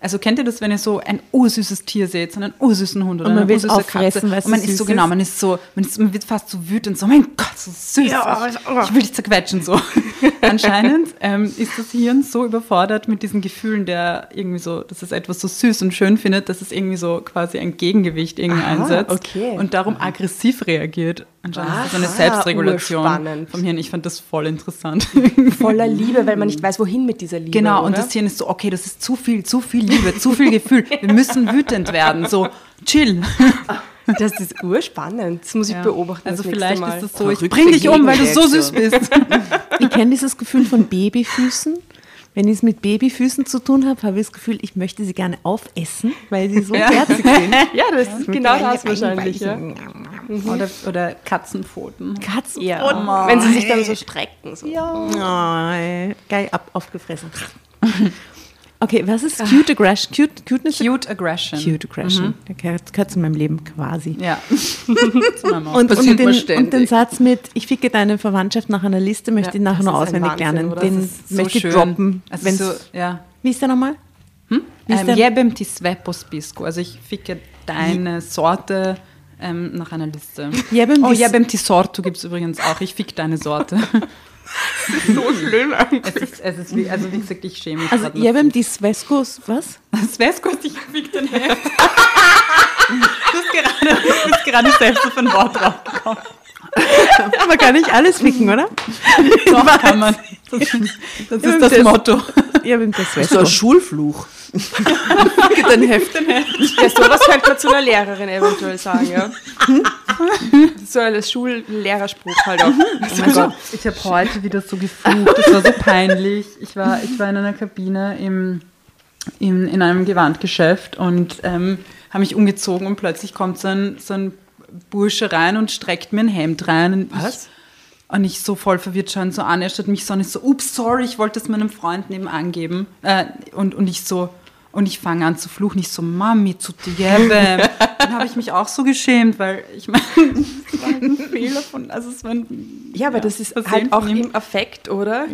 also kennt ihr das, wenn ihr so ein ursüßes Tier seht, so einen ursüßen Hund oder Und man eine ursüße Katze. Und man ist so, genau, man ist so, man, ist, man wird fast so wütend, so, mein Gott, so süß, Ja, ich, ich will dich zerquetschen, so. Anscheinend ähm, ist das Hirn so überfordert mit diesen Gefühlen, der irgendwie so, dass es etwas so süß und schön findet, dass es irgendwie so quasi ein Gegengewicht irgendwie Aha, einsetzt okay. und darum aggressiv reagiert. Anscheinend ist das eine Aha, Selbstregulation urspannend. vom Hirn. Ich fand das voll interessant. voller Liebe, weil man nicht weiß, wohin mit dieser Liebe. genau, oder? und das Hirn ist so, okay, das ist zu viel, zu viel Liebe, zu viel Gefühl. Wir müssen wütend werden, so chill. das ist urspannend. Das muss ich Ja. beobachten. Also das vielleicht ist das so, ich bring dich um, weil du so süß bist. Ich kenne dieses Gefühl von Babyfüßen. Wenn ich es mit Babyfüßen zu tun habe, habe ich das Gefühl, ich möchte sie gerne aufessen, weil sie so herzig sind. Ja, das ist genau das wahrscheinlich. Ja. Oder, oder Katzenpfoten. Katzen. Ja. Wenn sie sich dann so strecken. So. Oh, geil, ab, aufgefressen. Okay, was ist cute aggression? Cute, cuteness? Cute Aggression. Cute aggression. Der gehört, zu meinem Leben quasi. Ja. Und, und, den, und den Satz mit, ich ficke deine Verwandtschaft nach einer Liste, möchte Ja, ich nachher noch auswendig Wahnsinn, lernen. oder? Den so möchte ich droppen. Also so, ja. Wie ist der nochmal? Wie ist Ähm? Jebem ti svepospisku. Also ich ficke deine Sorte ähm, nach einer Liste. Jebem oh, Jebem ti sortu gibt es übrigens auch. Ich fick deine Sorte. So schlimm es ist, es ist wie, also wie gesagt, ich schäme mich Also grad Jebem die Sveskos, was? Das ich fick dein Heft. du, hast gerade, du bist gerade selbst auf ein Wort draufgekommen. Aber kann ich alles ficken, oder? Doch, kann man. Das, das ist das das- Motto. Jebem die So ein Sveskos. Schulfluch. Ficke dein Heft. Ja, sowas könnte man zu einer Lehrerin eventuell sagen, ja. So ein Schullehrerspruch halt auch. Oh mein Gott, ich habe heute wieder so geflucht. Das war so peinlich. Ich war, ich war in einer Kabine im, im, in einem Gewandgeschäft und ähm, habe mich umgezogen und plötzlich kommt so ein, so ein Bursche rein und streckt mir ein Hemd rein. Und Was? Ich, und ich so voll verwirrt schauen so an. Er schaut mich so an, ich so, ups, sorry, ich wollte es meinem Freund nebenan geben. Äh, und, und ich so, und ich fange an zu fluchen. Ich so, Mami, zu dir. Dann habe ich mich auch so geschämt, weil ich meine, es war ein Fehler von, also es war ein, Ja, aber das ist halt auch im Affekt, oder?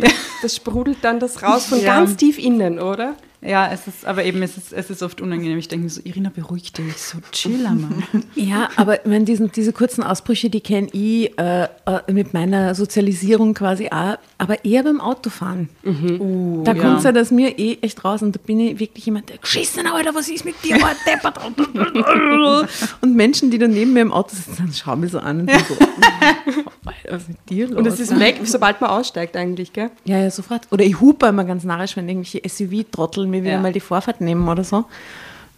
Das sprudelt dann das raus von Ja. ganz tief innen, oder? Ja, es ist, aber eben, es ist, es ist oft unangenehm. Ich denke mir so, Irina, beruhig dich, so chill mal. Ja, aber meine, diesen, diese kurzen Ausbrüche, die kenne ich äh, äh, mit meiner Sozialisierung quasi auch, aber eher beim Autofahren. Uh, Da kommt es ja das mir eh echt raus und da bin ich wirklich jemand, der geschissen, Alter, was ist mit dir, deppert. Und Menschen, die dann neben mir im Auto sitzen, dann schauen mich so an und so, Alter, was ist mit dir los? Und es ist weg, sobald man aussteigt eigentlich, gell? Ja, ja, sofort. Oder ich hupe immer ganz narrisch, wenn irgendwelche SUV-Trottel mir wieder Ja. mal die Vorfahrt nehmen oder so.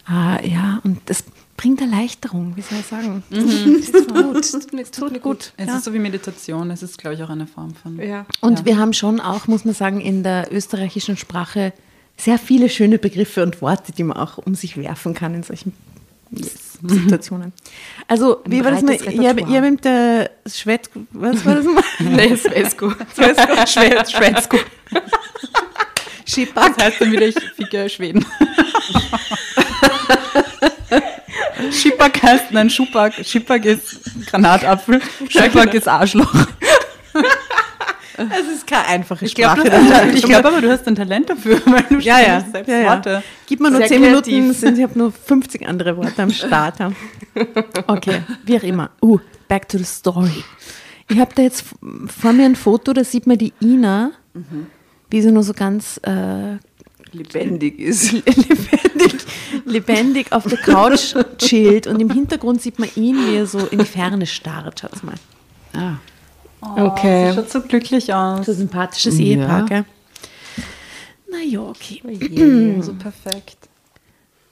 Ah, ja, und das bringt Erleichterung, wie soll ich sagen. Das tut gut. Das tut gut. Es ja. ist so wie Meditation, es ist, glaube ich, auch eine Form von. Ja. Und Ja. wir haben schon auch, muss man sagen, in der österreichischen Sprache sehr viele schöne Begriffe und Worte, die man auch um sich werfen kann in solchen Situationen. Also, wie war das mal? habe Repertoire. hab mit der Schwed... Was war das mal? Nee, Svesko. Schwed, Schwedsko. Schipak. Das heißt dann wieder, ich ficke Schweden. Schippak heißt, nein, Schupak. Schippak ist Granatapfel, Schippak ist Arschloch. Es ist keine einfache Ich glaube Sprache. glaub aber, du hast ein Talent dafür, weil du Ja, ja. selbst ja, ja. Worte. Gib mir nur zehn. Minuten, sind, ich habe nur 50 andere Worte am Start. Okay, wie auch immer. Uh, back to the story. Ich habe da jetzt vor mir ein Foto, da sieht man die Ina, wie sie nur so ganz äh, Lebendig ist. lebendig, lebendig auf der Couch chillt und im Hintergrund sieht man ihn, wie er so in die Ferne starrt. Schaut mal. Ah. Okay. Sie schaut so glücklich aus. So ein sympathisches Ja. Ehepaar, gell? Naja, okay. so perfekt.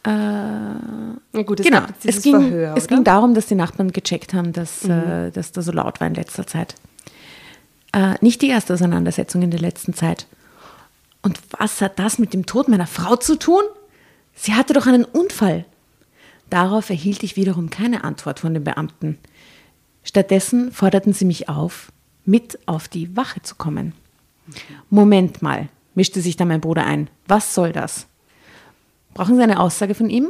Äh, Na gut, es genau, gab jetzt dieses es, ging, Verhör, es ging darum, dass die Nachbarn gecheckt haben, dass, äh, dass da so laut war in letzter Zeit. Äh, nicht die erste Auseinandersetzung in der letzten Zeit. Und was hat das mit dem Tod meiner Frau zu tun? Sie hatte doch einen Unfall. Darauf erhielt ich wiederum keine Antwort von den Beamten. Stattdessen forderten sie mich auf, mit auf die Wache zu kommen. Moment mal, mischte sich da mein Bruder ein. Was soll das? Brauchen Sie eine Aussage von ihm?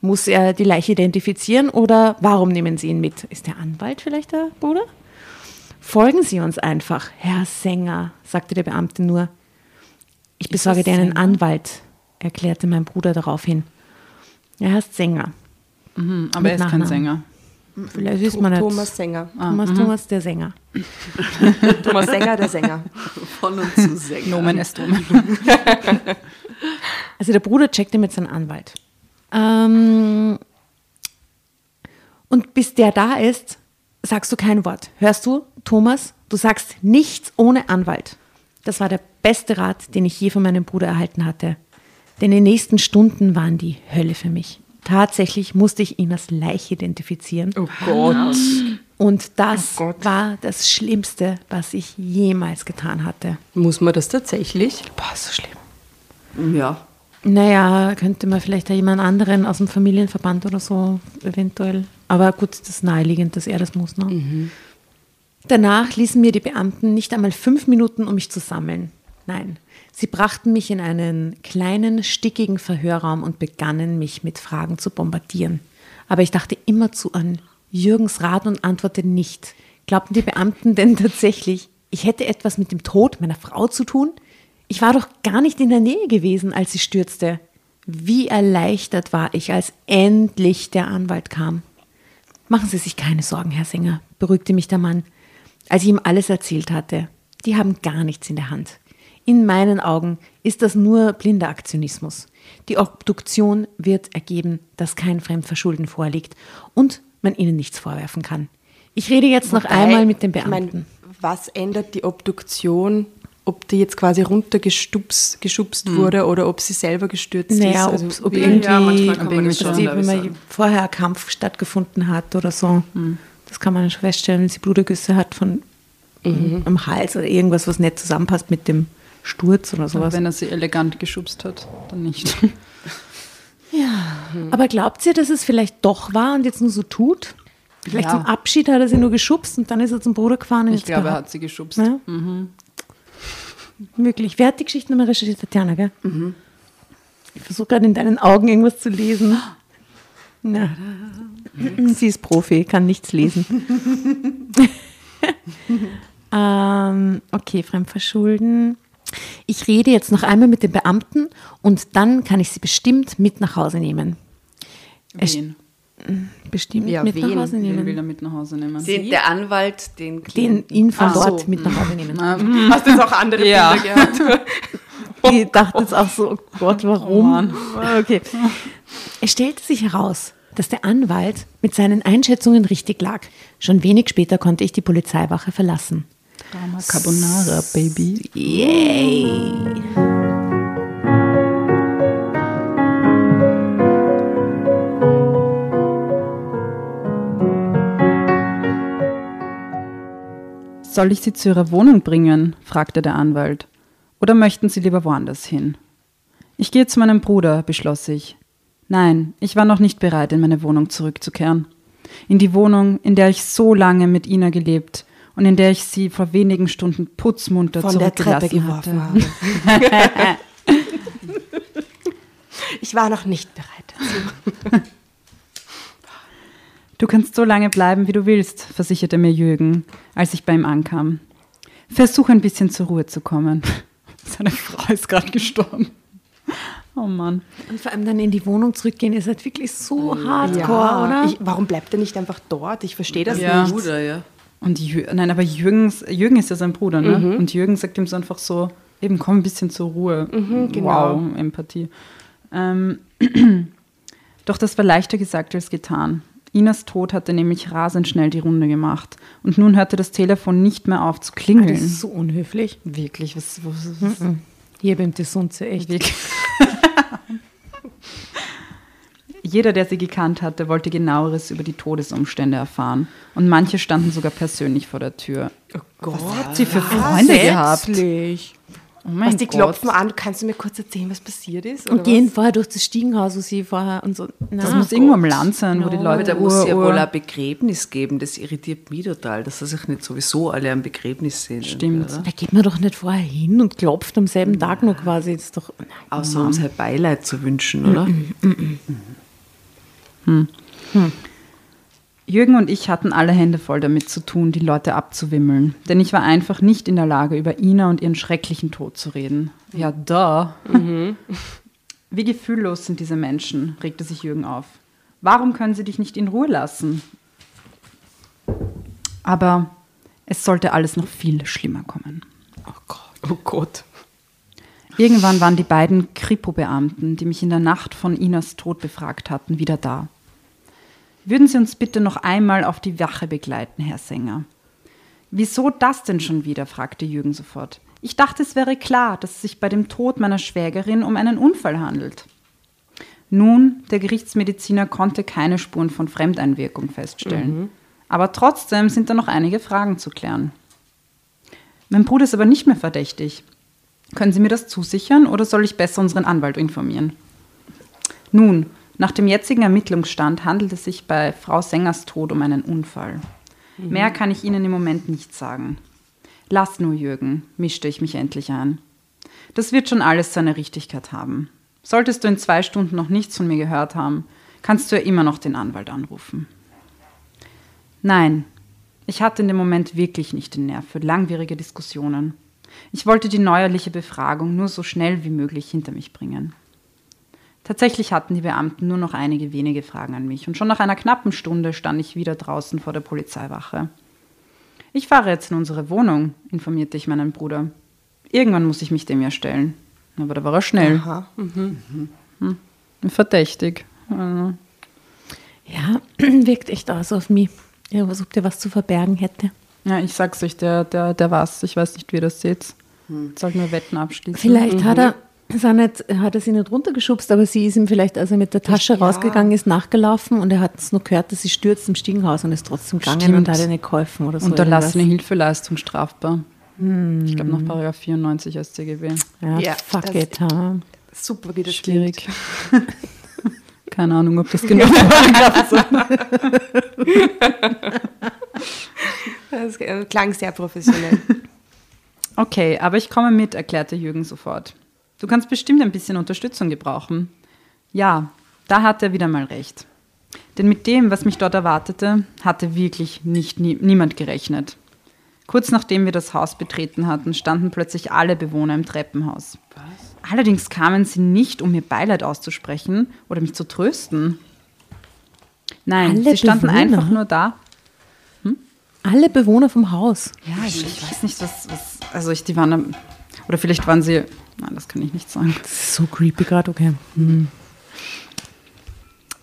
Muss er die Leiche identifizieren oder warum nehmen Sie ihn mit? Ist der Anwalt vielleicht der Bruder? Folgen Sie uns einfach, Herr Sänger, sagte der Beamte nur. Ich besorge es dir einen Sänger? Anwalt, erklärte mein Bruder daraufhin. Er heißt Sänger. Mhm, aber Mit er ist kein Nachnamen. Sänger. Vielleicht ist man. Thomas Sänger. Thomas, Thomas, der Sänger. Thomas Sänger, der Sänger. Von und zu Sänger. Nomen est Omen. Also der Bruder checkte mit seinem Anwalt. Ähm, und bis der da ist, sagst du kein Wort. Hörst du, Thomas? Du sagst nichts ohne Anwalt. Das war der beste Rat, den ich je von meinem Bruder erhalten hatte. Denn die nächsten Stunden waren die Hölle für mich. Tatsächlich musste ich ihn als Leiche identifizieren. Oh Gott. Und das Oh Gott. war das Schlimmste, was ich jemals getan hatte. Muss man das tatsächlich? Boah, so schlimm. Ja. Naja, könnte man vielleicht da jemand anderen aus dem Familienverband oder so eventuell. Aber gut, das ist naheliegend, dass er das muss. Ne? Danach ließen mir die Beamten nicht einmal fünf Minuten, um mich zu sammeln. Nein, sie brachten mich in einen kleinen, stickigen Verhörraum und begannen mich mit Fragen zu bombardieren. Aber ich dachte immerzu an Jürgens Rat und antwortete nicht. Glaubten die Beamten denn tatsächlich, ich hätte etwas mit dem Tod meiner Frau zu tun? Ich war doch gar nicht in der Nähe gewesen, als sie stürzte. Wie erleichtert war ich, als endlich der Anwalt kam. Machen Sie sich keine Sorgen, Herr Sänger, beruhigte mich der Mann, als ich ihm alles erzählt hatte. Die haben gar nichts in der Hand. In meinen Augen ist das nur blinder Aktionismus. Die Obduktion wird ergeben, dass kein Fremdverschulden vorliegt und man ihnen nichts vorwerfen kann. Ich rede jetzt noch Wobei, einmal mit dem ich mein, Beamten. was ändert die Obduktion, ob die jetzt quasi runtergeschubst geschubst wurde oder ob sie selber gestürzt Naja, ist? Also ob, ob wie- irgendwie, ja, manchmal kann man das schon, die, wenn man vorher ein Kampf stattgefunden hat oder so. Das kann man schon feststellen, wenn sie Blutergüsse hat von am Hals oder irgendwas, was nicht zusammenpasst mit dem Sturz oder sowas. Wenn er sie elegant geschubst hat, dann nicht. Aber glaubt ihr, dass es vielleicht doch war und jetzt nur so tut? Vielleicht Ja. zum Abschied hat er sie nur geschubst und dann ist er zum Bruder gefahren. und Ich jetzt glaube, er hat sie geschubst. Ja? Möglich. Wer hat die Geschichte nochmal recherchiert? Tatjana, gell? Ich versuche gerade in deinen Augen irgendwas zu lesen. Na, sie ist Profi, kann nichts lesen. ähm, okay, Fremdverschulden. Ich rede jetzt noch einmal mit dem Beamten und dann kann ich sie bestimmt mit nach Hause nehmen. Es- Wen? Bestimmt Ja, mit wen? nach Hause Wen will nehmen. er mit nach Hause nehmen? Den, der Anwalt, den Den, Klienten. ihn von Ach dort so. mit nach Hause nehmen. Hast du jetzt auch andere Ja. Bilder gehabt? Ich dachte jetzt auch so, oh Gott, warum? okay. Es stellte sich heraus, dass der Anwalt mit seinen Einschätzungen richtig lag. Schon wenig später konnte ich die Polizeiwache verlassen. Drama Carbonara, Baby. Yay! Soll ich Sie zu Ihrer Wohnung bringen? fragte der Anwalt. Oder möchten Sie lieber woanders hin? Ich gehe zu meinem Bruder, beschloss ich. Nein, ich war noch nicht bereit, in meine Wohnung zurückzukehren. In die Wohnung, in der ich so lange mit Ina gelebt und in der ich sie vor wenigen Stunden putzmunter Von der Treppe zurückgelassen geworfen hatte. habe. ich war noch nicht bereit dazu. Du kannst so lange bleiben, wie du willst, versicherte mir Jürgen, als ich bei ihm ankam. Versuch ein bisschen zur Ruhe zu kommen. Seine Frau ist gerade gestorben. Oh Mann. Und vor allem dann in die Wohnung zurückgehen, ist halt wirklich so hardcore, oder? Ich, warum bleibt er nicht einfach dort? Ich verstehe das Ja. nicht. Bruder, ja. Und Jü nein, aber Jürgens, Jürgen ist ja sein Bruder, ne? Und Jürgen sagt ihm so einfach so, eben komm ein bisschen zur Ruhe. genau. Wow, Empathie. Ähm, doch das war leichter gesagt als getan. Inas Tod hatte nämlich rasend schnell die Runde gemacht. Und nun hörte das Telefon nicht mehr auf zu klingeln. Das ist so unhöflich. Wirklich, was, was, was Hier beim Sunze, echt. Wirklich. Jeder, der sie gekannt hatte, wollte genaueres über die Todesumstände erfahren. Und manche standen sogar persönlich vor der Tür. Gott, Was hat sie für Freunde gehabt? Oh mein Was, die Gott. klopfen an. Kannst du mir kurz erzählen, was passiert ist? Und gehen was? vorher durch das Stiegenhaus, wo sie vorher und so. Na, Das muss irgendwo am Land sein, wo die Aber Leute da muss es ja wohl ein Begräbnis geben. Das irritiert mich total, dass sich nicht sowieso alle am Begräbnis sehen. Stimmt. Oder? Da geht man doch nicht vorher hin und klopft am selben Tag noch quasi. Das ist doch. Außer uns halt Beileid zu wünschen, oder? Jürgen und ich hatten alle Hände voll damit zu tun, die Leute abzuwimmeln. Denn ich war einfach nicht in der Lage, über Ina und ihren schrecklichen Tod zu reden. Ja, da. Wie gefühllos sind diese Menschen, regte sich Jürgen auf. Warum können sie dich nicht in Ruhe lassen? Aber es sollte alles noch viel schlimmer kommen. Oh Gott. Oh Gott. Irgendwann waren die beiden Kripo-Beamten, die mich in der Nacht von Inas Tod befragt hatten, wieder da. Würden Sie uns bitte noch einmal auf die Wache begleiten, Herr Sänger? Wieso das denn schon wieder? fragte Jürgen sofort. Ich dachte, es wäre klar, dass es sich bei dem Tod meiner Schwägerin um einen Unfall handelt. Nun, der Gerichtsmediziner konnte keine Spuren von Fremdeinwirkung feststellen. Aber trotzdem sind da noch einige Fragen zu klären. Mein Bruder ist aber nicht mehr verdächtig. Können Sie mir das zusichern oder soll ich besser unseren Anwalt informieren? Nun, nach dem jetzigen Ermittlungsstand handelt es sich bei Frau Sängers Tod um einen Unfall. Mehr kann ich Ihnen im Moment nicht sagen. Lass nur, Jürgen, mischte ich mich endlich ein. Das wird schon alles seine Richtigkeit haben. Solltest du in zwei Stunden noch nichts von mir gehört haben, kannst du ja immer noch den Anwalt anrufen. Nein, ich hatte in dem Moment wirklich nicht den Nerv für langwierige Diskussionen. Ich wollte die neuerliche Befragung nur so schnell wie möglich hinter mich bringen. Tatsächlich hatten die Beamten nur noch einige wenige Fragen an mich und schon nach einer knappen Stunde stand ich wieder draußen vor der Polizeiwache. Ich fahre jetzt in unsere Wohnung, informierte ich meinen Bruder. Irgendwann muss ich mich dem ja stellen. Aber da war er schnell. Aha. Hm. Verdächtig. Also, Ja, wirkt echt aus auf mich. Ja, als ob der was zu verbergen hätte. Ja, ich sag's euch, der, der, der war's. Ich weiß nicht, wie ihr das seht. Sollten wir Wetten abschließen? Vielleicht hat er. Ist er nicht, hat er sie nicht runtergeschubst, aber sie ist ihm vielleicht, als er mit der Tasche Ja. rausgegangen ist, nachgelaufen und er hat es nur gehört, dass sie stürzt im Stiegenhaus und ist trotzdem gegangen Stimmt. und hat ihr nicht geholfen oder so. Unterlassene irgendwas. Hilfeleistung strafbar. Ich glaube, nach Paragraph 94 StGB. Ja, Ja, fuck it, ha. Super, wie das Schwierig. Keine Ahnung, ob das genau Paragraph ist. klingt. Das äh, klang sehr professionell. Okay, aber ich komme mit, erklärte Jürgen sofort. Du kannst bestimmt ein bisschen Unterstützung gebrauchen. Ja, da hat er wieder mal recht. Denn mit dem, was mich dort erwartete, hatte wirklich nicht nie, niemand gerechnet. Kurz nachdem wir das Haus betreten hatten, standen plötzlich alle Bewohner im Treppenhaus. Allerdings kamen sie nicht, um mir Beileid auszusprechen oder mich zu trösten. Nein, Alle sie standen Bewohner? einfach nur da. Alle Bewohner vom Haus. Ja, ich, ich weiß nicht, was, was. Also, ich, die waren. am- Oder vielleicht waren sie. Nein, das kann ich nicht sagen. Das ist so creepy gerade, okay.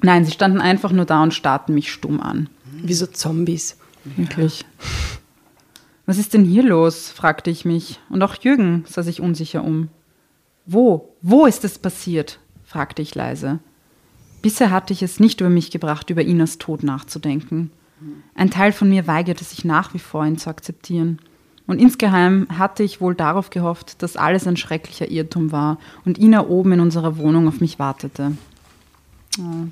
Nein, sie standen einfach nur da und starrten mich stumm an. Wie so Zombies. Wirklich. Was ist denn hier los? fragte ich mich. Und auch Jürgen sah sich unsicher um. Wo? Wo ist es passiert? fragte ich leise. Bisher hatte ich es nicht über mich gebracht, über Inas Tod nachzudenken. Ein Teil von mir weigerte sich nach wie vor, ihn zu akzeptieren. Und insgeheim hatte ich wohl darauf gehofft, dass alles ein schrecklicher Irrtum war und Ina oben in unserer Wohnung auf mich wartete. Oh.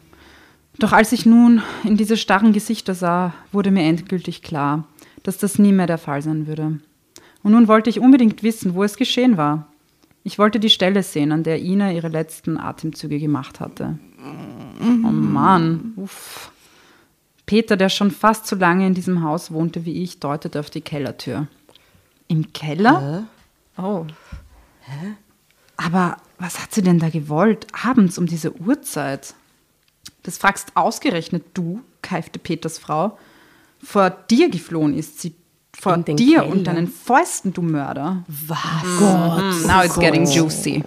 Doch als ich nun in diese starren Gesichter sah, wurde mir endgültig klar, dass das nie mehr der Fall sein würde. Und nun wollte ich unbedingt wissen, wo es geschehen war. Ich wollte die Stelle sehen, an der Ina ihre letzten Atemzüge gemacht hatte. Oh Mann, uff. Peter, der schon fast so lange in diesem Haus wohnte wie ich, deutete auf die Kellertür. Im Keller? Oh. Aber was hat sie denn da gewollt? Abends um diese Uhrzeit? Das fragst ausgerechnet du, keifte Peters Frau. Vor dir geflohen ist sie. Vor dir Keller. und deinen Fäusten, du Mörder. Was? Mm, Now it's getting juicy.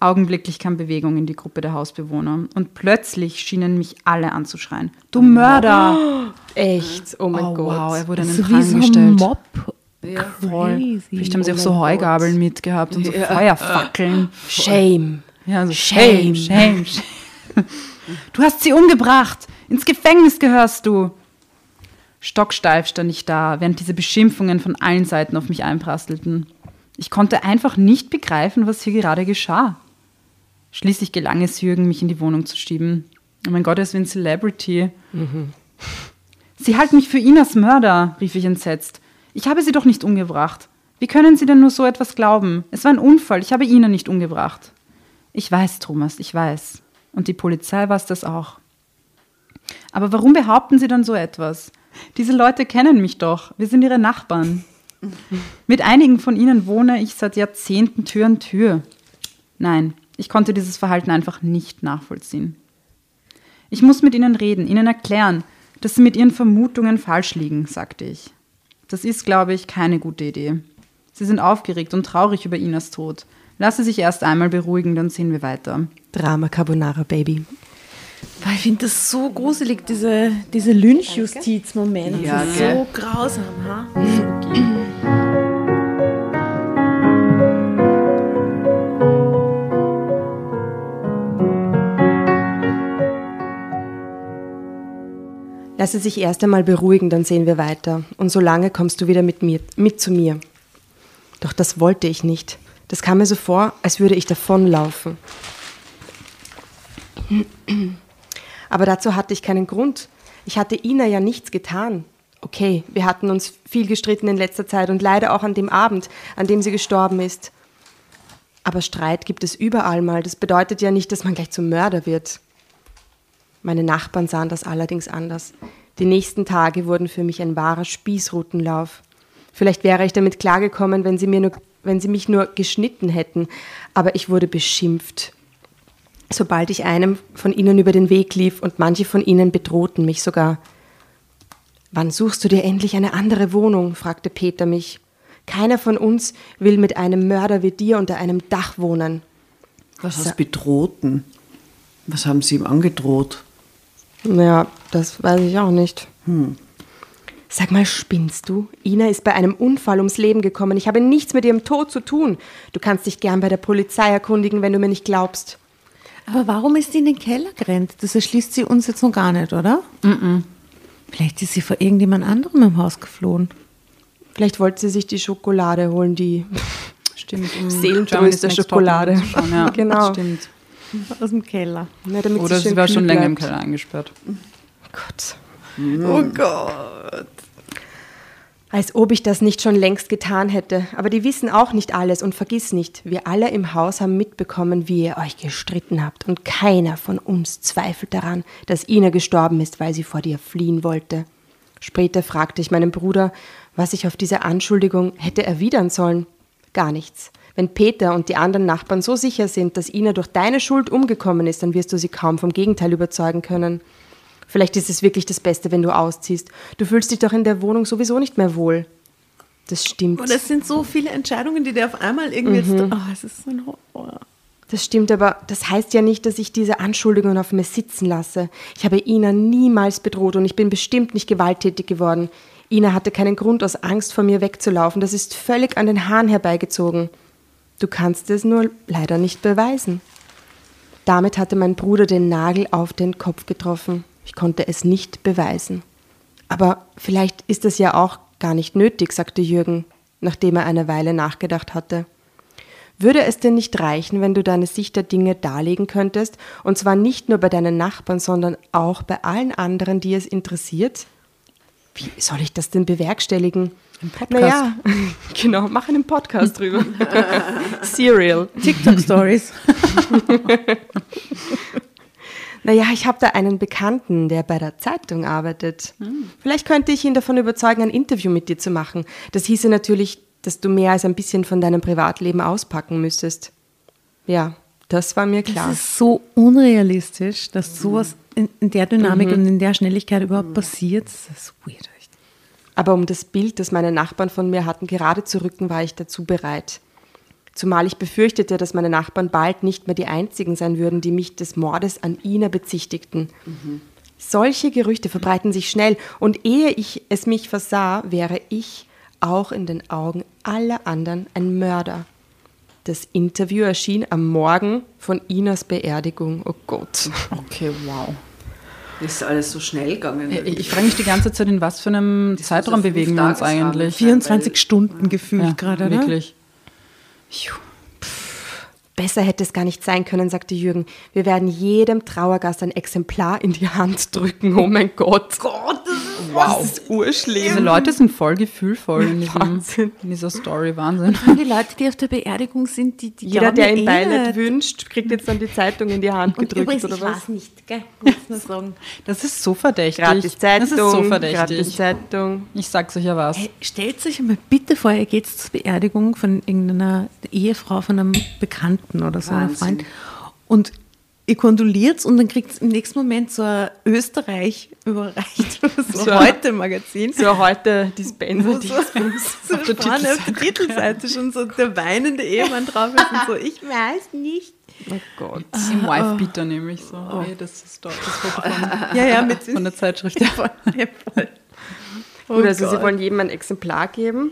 Augenblicklich kam Bewegung in die Gruppe der Hausbewohner und plötzlich schienen mich alle anzuschreien. Du Mörder! Echt? Oh mein Oh, Gott. wow, er wurde an den Pranger so ein gestellt. Mob. Voll. Crazy. Vielleicht haben sie Oh auch so Heugabeln mitgehabt und so Feuerfackeln. Shame. Ja, so Shame. shame, shame, shame. Du hast sie umgebracht. Ins Gefängnis gehörst du. Stocksteif stand ich da, während diese Beschimpfungen von allen Seiten auf mich einprasselten. Ich konnte einfach nicht begreifen, was hier gerade geschah. Schließlich gelang es Jürgen, mich in die Wohnung zu schieben. Oh mein Gott, er ist wie ein Celebrity. Sie halten mich für Inas Mörder, rief ich entsetzt. Ich habe sie doch nicht umgebracht. Wie können Sie denn nur so etwas glauben? Es war ein Unfall, ich habe Ina nicht umgebracht. Ich weiß, Thomas, ich weiß. Und die Polizei weiß das auch. Aber warum behaupten Sie dann so etwas? Diese Leute kennen mich doch. Wir sind ihre Nachbarn. Mit einigen von ihnen wohne ich seit Jahrzehnten Tür an Tür. Nein, ich konnte dieses Verhalten einfach nicht nachvollziehen. Ich muss mit ihnen reden, ihnen erklären, dass sie mit ihren Vermutungen falsch liegen, sagte ich. Das ist, glaube ich, keine gute Idee. Sie sind aufgeregt und traurig über Inas Tod. Lass sie sich erst einmal beruhigen, dann sehen wir weiter. Drama Carbonara, Baby. Weil Ich finde das so gruselig, diese, diese Lynchjustiz-Momente. Ja, so grausam. Ha? Lass sie sich erst einmal beruhigen, dann sehen wir weiter. Und solange kommst du wieder mit mir, mit zu mir. Doch das wollte ich nicht. Das kam mir so vor, als würde ich davonlaufen. Aber dazu hatte ich keinen Grund. Ich hatte Ina ja nichts getan. Okay, wir hatten uns viel gestritten in letzter Zeit und leider auch an dem Abend, an dem sie gestorben ist. Aber Streit gibt es überall mal. Das bedeutet ja nicht, dass man gleich zum Mörder wird. Meine Nachbarn sahen das allerdings anders. Die nächsten Tage wurden für mich ein wahrer Spießrutenlauf. Vielleicht wäre ich damit klargekommen, wenn sie, mir nur, wenn sie mich nur geschnitten hätten, aber ich wurde beschimpft. Sobald ich einem von ihnen über den Weg lief und manche von ihnen bedrohten mich sogar. Wann suchst du dir endlich eine andere Wohnung? fragte Peter mich. Keiner von uns will mit einem Mörder wie dir unter einem Dach wohnen. Was heißt bedrohten? Was haben Sie ihm angedroht? Ja, das weiß ich auch nicht. Sag mal, spinnst du? Ina ist bei einem Unfall ums Leben gekommen. Ich habe nichts mit ihrem Tod zu tun. Du kannst dich gern bei der Polizei erkundigen, wenn du mir nicht glaubst. Aber warum ist sie in den Keller gerannt? Das erschließt sie uns jetzt noch gar nicht, oder? Vielleicht ist sie vor irgendjemand anderem im Haus geflohen. Vielleicht wollte sie sich die Schokolade holen, die Stimmt. um Seelentröster Schokolade. Schauen, Ja, Genau. Stimmt. Aus dem Keller. Na, Oder schön sie war schon länger im bleibt. Keller eingesperrt. Gott. Oh Gott. Als ob ich das nicht schon längst getan hätte. Aber die wissen auch nicht alles und vergiss nicht, wir alle im Haus haben mitbekommen, wie ihr euch gestritten habt und keiner von uns zweifelt daran, dass Ina gestorben ist, weil sie vor dir fliehen wollte. Später fragte ich meinen Bruder, was ich auf diese Anschuldigung hätte erwidern sollen. Gar nichts. Wenn Peter und die anderen Nachbarn so sicher sind, dass Ina durch deine Schuld umgekommen ist, dann wirst du sie kaum vom Gegenteil überzeugen können. Vielleicht ist es wirklich das Beste, wenn du ausziehst. Du fühlst dich doch in der Wohnung sowieso nicht mehr wohl. Das stimmt. Und es sind so viele Entscheidungen, die dir auf einmal irgendwie jetzt. Oh, es ist so ein Horror. Das stimmt, aber das heißt ja nicht, dass ich diese Anschuldigungen auf mir sitzen lasse. Ich habe Ina niemals bedroht und ich bin bestimmt nicht gewalttätig geworden. Ina hatte keinen Grund, aus Angst vor mir wegzulaufen. Das ist völlig an den Haaren herbeigezogen. Du kannst es nur leider nicht beweisen. Damit hatte mein Bruder den Nagel auf den Kopf getroffen. Ich konnte es nicht beweisen. Aber vielleicht ist es ja auch Gar nicht nötig, sagte Jürgen, nachdem er eine Weile nachgedacht hatte. Würde es denn nicht reichen, wenn du deine Sicht der Dinge darlegen könntest, und zwar nicht nur bei deinen Nachbarn, sondern auch bei allen anderen, die es interessiert? Wie soll ich das denn bewerkstelligen? Im Podcast. Naja, genau, mach einen Podcast drüber. Serial. TikTok-Stories. Naja, ich habe da einen Bekannten, der bei der Zeitung arbeitet. Vielleicht könnte ich ihn davon überzeugen, ein Interview mit dir zu machen. Das hieße natürlich, dass du mehr als ein bisschen von deinem Privatleben auspacken müsstest. Ja, das war mir klar. Das ist so unrealistisch, dass sowas in, in der Dynamik und in der Schnelligkeit überhaupt passiert. Das ist weird. Aber um das Bild, das meine Nachbarn von mir hatten, gerade zu rücken, war ich dazu bereit. Zumal ich befürchtete, dass meine Nachbarn bald nicht mehr die einzigen sein würden, die mich des Mordes an Ina bezichtigten. Solche Gerüchte verbreiten sich schnell, und ehe ich es mich versah, wäre ich auch in den Augen aller anderen ein Mörder. Das Interview erschien am Morgen von Inas Beerdigung. Oh Gott. Okay, wow. Ist alles so schnell gegangen. Ich, ich frage mich die ganze Zeit, in was für einem Das Zeitraum bewegen wir uns eigentlich? sein. 24 weil- Stunden gefühlt Ja, gerade, ne? Wirklich. Besser hätte es gar nicht sein können, sagte Jürgen. Wir werden jedem Trauergast ein Exemplar in die Hand drücken. Oh mein Gott. Gott, das ist, wow. das ist urschlimm. Diese Leute sind voll gefühlvoll in, diesem, Wahnsinn. in dieser Story. Wahnsinn. Die Leute, die auf der Beerdigung sind, die, die Jeder, der ihn eh Beileid wünscht, kriegt jetzt dann die Zeitung in die Hand Und gedrückt, übrigens, oder ich was? weiß nicht, gell? Muss nur sagen. Das ist so verdächtig. Gratis Zeitung, das ist so verdächtig. Zeitung. Ich sag's euch ja was. Hey, stellt euch einmal bitte vor, ihr geht zur Beerdigung von irgendeiner Ehefrau von einem Bekannten oder so, einem Wahnsinn. Freund. Und ihr kondoliert und dann kriegt es im nächsten Moment so ein Österreich überreicht, so, So ein Heute-Magazin. So heute Dispenser. So, so Auf der vorne auf der Titelseite schon so der weinende Ehemann drauf ist und so, ich weiß nicht. Oh Gott. Im Wife-Beater nämlich so. Hey, das ist doch das Foto von, Ja, ja, mit von der Zeitschrift. Ja, voll. Gut, also Sie wollen jedem ein Exemplar geben.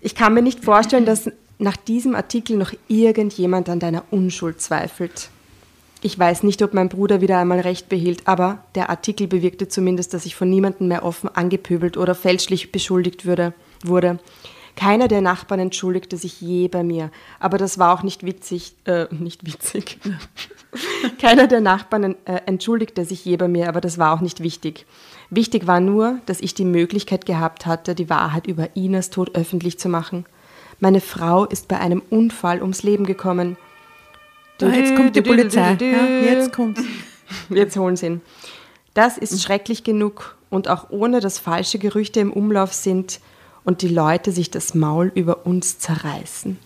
Ich kann mir nicht vorstellen, dass nach diesem Artikel noch irgendjemand an deiner Unschuld zweifelt. Ich weiß nicht, ob mein Bruder wieder einmal recht behielt, aber der Artikel bewirkte zumindest, dass ich von niemandem mehr offen angepöbelt oder fälschlich beschuldigt würde, wurde. Keiner der Nachbarn entschuldigte sich je bei mir, aber das war auch nicht witzig, äh, nicht witzig. Keiner der Nachbarn äh, entschuldigte sich je bei mir, aber das war auch nicht wichtig. Wichtig war nur, dass ich die Möglichkeit gehabt hatte, die Wahrheit über Inas Tod öffentlich zu machen. Meine Frau ist bei einem Unfall ums Leben gekommen. Ah, jetzt kommt die Polizei. Ja, jetzt kommt's. Jetzt holen sie ihn. Das ist schrecklich genug und auch ohne, dass falsche Gerüchte im Umlauf sind und die Leute sich das Maul über uns zerreißen.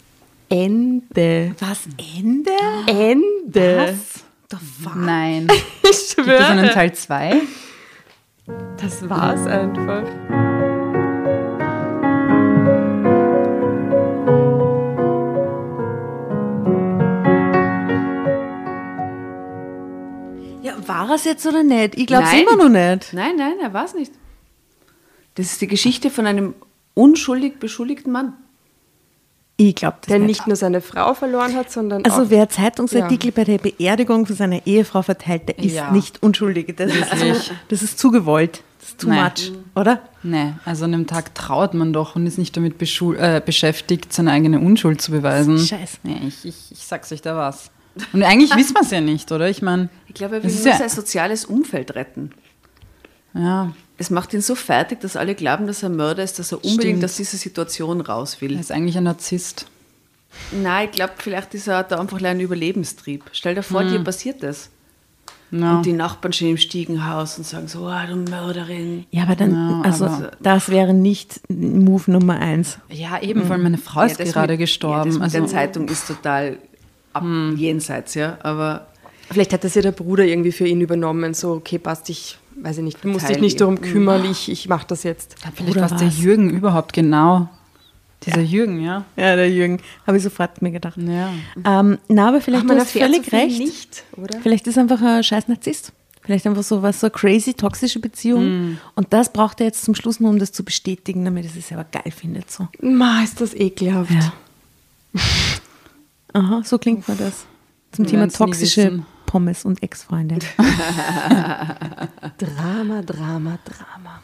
Ende. Was, Ende? Ende. Fuck. Nein. Ich Gibt es einen schwöre. Teil 2? Das war's einfach. Ja, war es jetzt oder nicht? Ich glaube es Nein. immer noch nicht. Nein, nein, er war es nicht. Das ist die Geschichte von einem unschuldig beschuldigten Mann. Ich glaube das Der nicht. nicht nur seine Frau verloren hat, sondern Also auch wer Zeitungsartikel bei der Beerdigung von seiner Ehefrau verteilt, der ist Ja. nicht unschuldig. Das ist, zu, das ist zu gewollt. Das ist too Nein. much, oder? Nee, also an dem Tag trauert man doch und ist nicht damit äh, beschäftigt, seine eigene Unschuld zu beweisen. Scheiß. Nee, ich, ich, ich sag's euch da was. Und eigentlich wissen wir es ja nicht, oder? Ich meine, Ich glaube, er ist nur ja- sein soziales Umfeld retten. ja, Es macht ihn so fertig, dass alle glauben, dass er ein Mörder ist, dass er unbedingt Stimmt. aus dieser Situation raus er will. ist eigentlich ein Narzisst. Nein, ich glaube, vielleicht ist er da einfach ein Überlebenstrieb. Stell dir vor, Hm. dir passiert das. Ja. Und die Nachbarn stehen im Stiegenhaus und sagen so, ah, du Mörderin. Ja, aber dann, Ja, also aber- das wäre nicht Move Nummer eins. Ja, eben, weil meine Frau ist Ja, das gerade mit, Ja, gestorben. mit also, der Zeitung ist total ab jenseits, ja. Aber Vielleicht hat das ja der Bruder irgendwie für ihn übernommen. So, okay, passt, ich weiß ich nicht, du musst dich nicht darum kümmern, ich, ich mache das jetzt. vielleicht Oder war es der? Jürgen überhaupt genau. Dieser Jürgen, ja. Ja, der Jürgen. Habe ich sofort mir gedacht. Ja. Ähm, na, aber vielleicht Ach, man du hast völlig so recht. nicht, oder? Vielleicht ist er einfach ein scheiß Narzisst. Vielleicht einfach so was, so eine crazy, toxische Beziehung. Und das braucht er jetzt zum Schluss nur, um das zu bestätigen, damit er es selber geil findet. So. Ma, ist das ekelhaft. Ja. Aha, so klingt mir das. Zum Wir Thema toxische. Pommes und Ex-Freunde. Drama, Drama, Drama.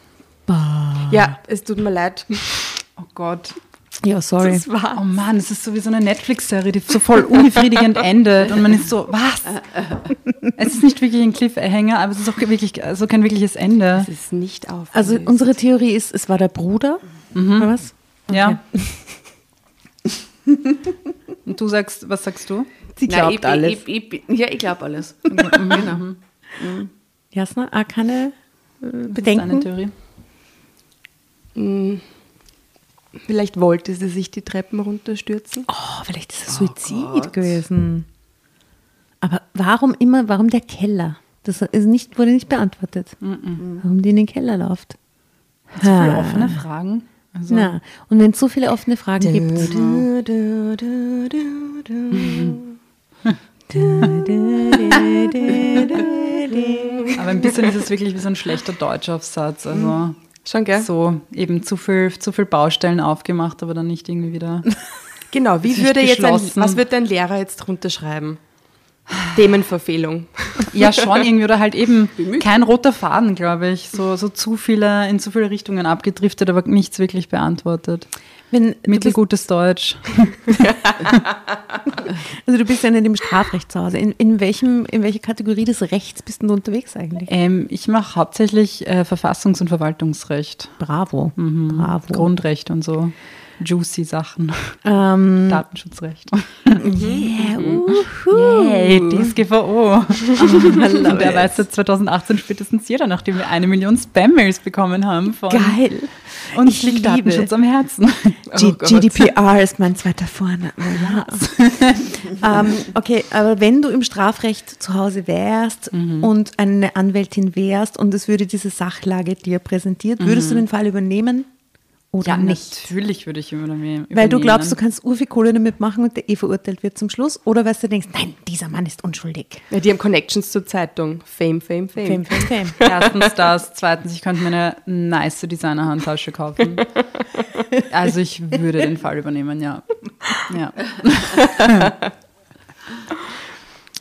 Ja, es tut mir leid. Oh Gott. ja, sorry. Das war. Oh Mann, es ist so wie so eine Netflix-Serie, die so voll unbefriedigend endet. Und man ist so, was? Es ist nicht wirklich ein Cliffhanger, aber es ist auch wirklich, also kein wirkliches Ende. Es ist nicht auf. Also unsere Theorie ist, es war der Bruder. Oder was? Ja. Und du sagst, was sagst du? Sie Nein, glaubt ich, alles. Ich, ich, ich, ja, ich glaube alles. genau. Jasna, auch keine äh, Das ist Bedenken? Theorie. Hm, Vielleicht wollte sie sich die Treppen runterstürzen. Oh, vielleicht ist es Suizid gewesen. Aber warum immer, warum der Keller? Das ist nicht, wurde nicht beantwortet. Warum die in den Keller läuft. Zu viele offene Fragen. Also, Na, und wenn es so viele offene Fragen gibt. Du, du, du, du, du. aber ein bisschen ist es wirklich wie so ein schlechter Deutschaufsatz. Also Schon, gell? so eben zu viel, zu viel Baustellen aufgemacht, aber dann nicht irgendwie wieder. Genau, wie würde jetzt ein, was wird dein Lehrer jetzt drunter schreiben? Themenverfehlung. Ja, schon irgendwie oder halt eben kein roter Faden, glaube ich. So, so zu viele, in zu viele Richtungen abgedriftet, aber nichts wirklich beantwortet. Wenn, Mittelgutes Deutsch. also du bist ja nicht im Strafrecht zu Hause. In, in, welchem, in welcher Kategorie des Rechts bist denn du unterwegs eigentlich? Ähm, ich mache hauptsächlich äh, Verfassungs- und Verwaltungsrecht. Bravo. Bravo. Grundrecht und so juicy Sachen. Ähm, Datenschutzrecht. yeah, uhu. Yay, DSGVO. Und der weiß seit 2018 spätestens jeder, nachdem wir eine Million Spam-Mails bekommen haben. Von Geil. Uns Ich liegt. Datenschutz am Herzen. G GDPR ist mein zweiter Vorname. Ja. ähm, okay, aber wenn du im Strafrecht zu Hause wärst und eine Anwältin wärst und es würde diese Sachlage dir präsentiert, würdest du den Fall übernehmen oder Ja, nicht? natürlich würde ich übernehmen. Weil du glaubst, du kannst ur viel Kohle damit machen und der eh verurteilt wird zum Schluss? Oder weil du denkst, nein, dieser Mann ist unschuldig. Ja, die haben Connections zur Zeitung. Fame, Fame, Fame, Fame. fame, fame. Erstens das, zweitens, ich könnte mir eine nice Designer-Handtasche kaufen. Also ich würde den Fall übernehmen, ja. ja.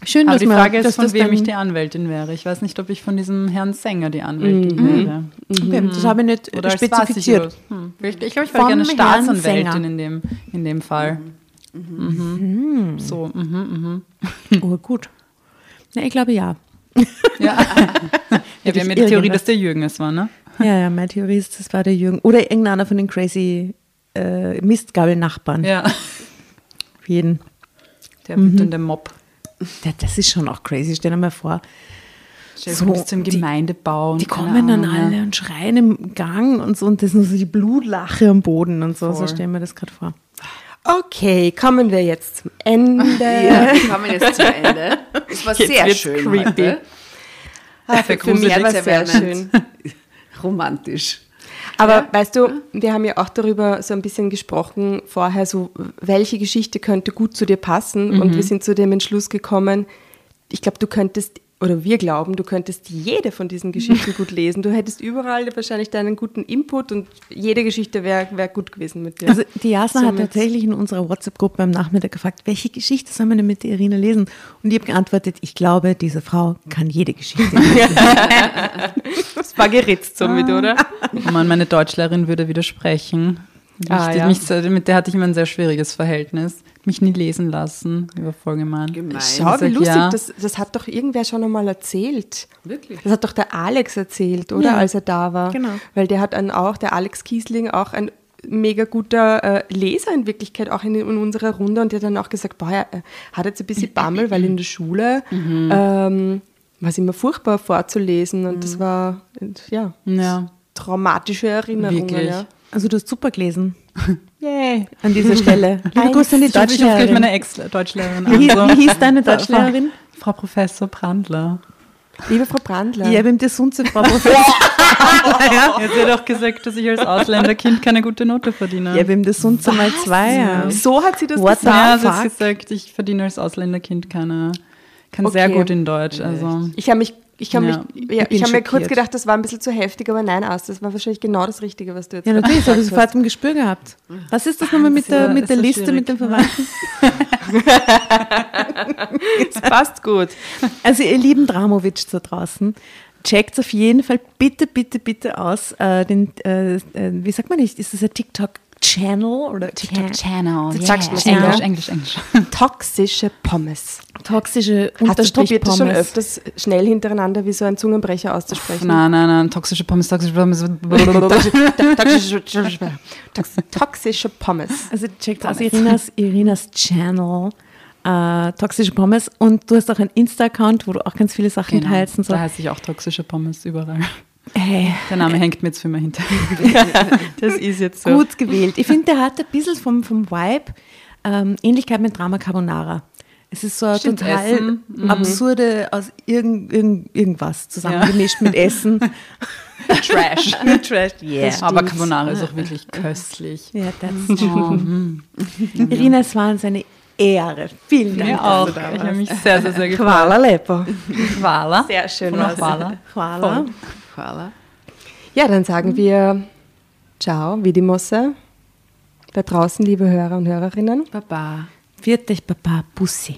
Schön, Aber dass die man- Frage ist, dass von wem ich die Anwältin wäre. Ich weiß nicht, ob ich von diesem Herrn Sänger die Anwältin wäre. Okay, das habe ich nicht Oder als spezifiziert. Spaß ich, hm. ich, glaube, ich wäre gerne Staatsanwältin in dem, in dem Fall. Mhm. So, mhm, mhm. Oh, gut. Ja, ich glaube ja. Ja, ja wir haben ja die Theorie, dass der Jürgen es war, ne? Ja, ja, meine Theorie ist, das war der Jürgen. Oder irgendeiner von den crazy äh, Mistgabel-Nachbarn. Ja. Für jeden. Der wütende Mob. Ja, das ist schon auch crazy. Stell dir mal vor. Stell So, die- Gemeindebau. Die kommen dann alle und schreien im Gang und so und das ist nur so die Blutlache am Boden und so. So Voll. stellen wir das gerade vor. Okay, kommen wir jetzt zum Ende. Ja, wir kommen jetzt zum Ende. Es war Jetzt sehr wird's schön creepy. heute. Ah, für, für mich war sehr schön. Romantisch. Aber weißt du, wir haben ja auch darüber so ein bisschen gesprochen vorher, so welche Geschichte könnte gut zu dir passen? Und wir sind zu dem Entschluss gekommen, ich glaube, du könntest, oder wir glauben, du könntest jede von diesen Geschichten gut lesen. Du hättest überall wahrscheinlich deinen guten Input und jede Geschichte wäre wär gut gewesen mit dir. Also die Jasna hat tatsächlich in unserer WhatsApp-Gruppe am Nachmittag gefragt, welche Geschichte soll man denn mit der Irina lesen? Und ich habe geantwortet, ich glaube, diese Frau kann jede Geschichte lesen. Das war geritzt somit, oder? Oh Mann, meine Deutschlehrerin würde widersprechen. Ah, ja. mich, mit der hatte ich immer ein sehr schwieriges Verhältnis. Mich nie lesen lassen. Gemein. Gemein. Schau, wie lustig, ja. das, das hat doch irgendwer schon einmal erzählt. Wirklich? Das hat doch der Alex erzählt, oder? Ja, Als er da war. genau. Weil der hat dann auch, der Alex Kiesling, auch ein mega guter äh, Leser in Wirklichkeit, auch in, in unserer Runde. Und der hat dann auch gesagt, boah, er hat jetzt ein bisschen Bammel, weil in der Schule Mhm. ähm, war es immer furchtbar vorzulesen und das war, ja, Ja. traumatische Erinnerungen. Wirklich. Ja. Also du hast super gelesen Yay. an dieser Stelle. Liebe Grüße an die Ich Deutschlehrerin. meine Ex-Deutschlehrerin Wie, an. wie hieß deine Deutschlehrerin? Frau Professor Brandler. Liebe Frau Brandler, Ja, beim Desunze, Frau Professor. Ja, sie hat auch gesagt, dass ich als Ausländerkind keine gute Note verdiene. Ja, beim Desunze mal zwei. Ja. so hat sie das What gesagt. ja, sie hat gesagt, ich verdiene als Ausländerkind keine, kann sehr Okay. gut in Deutsch. Also Ich habe mich, ich habe Ja. mich, ja, Ich habe mir kurz gedacht, das war ein bisschen zu heftig, aber nein, aus. Das war wahrscheinlich genau das Richtige, was du jetzt Ja, natürlich, das habe ich gesagt sofort im Gespür gehabt. Was ist das nochmal mit der, mit der Liste, mit den schwierig. Verwandten? hast. Das passt gut. Also ihr lieben Dramovic da draußen, checkt auf jeden Fall bitte, bitte, bitte aus äh, den, äh, äh, wie sagt man nicht, ist das ein TikTok-Channel oder Can- Channel. Das sagst du Englisch, Englisch? Englisch, Englisch. Toxische Pommes. toxische Hast du probiert, das schon Pommes. öfters schnell hintereinander wie so ein Zungenbrecher auszusprechen? Nein, nein, nein, toxische Pommes, toxische Pommes. toxische, tox- toxische Pommes. Also checkt aus Irinas, Irinas Channel, äh, toxische Pommes und du hast auch einen Insta-Account, wo du auch ganz viele Sachen Genau, teilst und so. da heiße ich auch toxische Pommes überall. Hey, Der Name hängt mir jetzt für immer hinter. Das ist jetzt so. gut gewählt. Ich finde, der hat ein bisschen vom, vom Vibe ähm, Ähnlichkeit mit Drama Carbonara. Es ist so eine Stimmt, total. Mhm. absurde aus irgend, irgend, irgendwas zusammengemischt mit Essen. Trash. Trash, yeah. Aber Carbonara ist auch wirklich köstlich. Ja, that's true. Irina, es war uns eine Ehre. Vielen Dank. Mir dass auch. du Ich da habe mich sehr, sehr, sehr gefreut. Quala Lepo. Quala. Sehr schön war's. Quala. Koala. Voilà. Ja, dann sagen wir Ciao, Vidimosse. Da draußen, liebe Hörer und Hörerinnen. Baba. Viert dich, Papa. Bussi.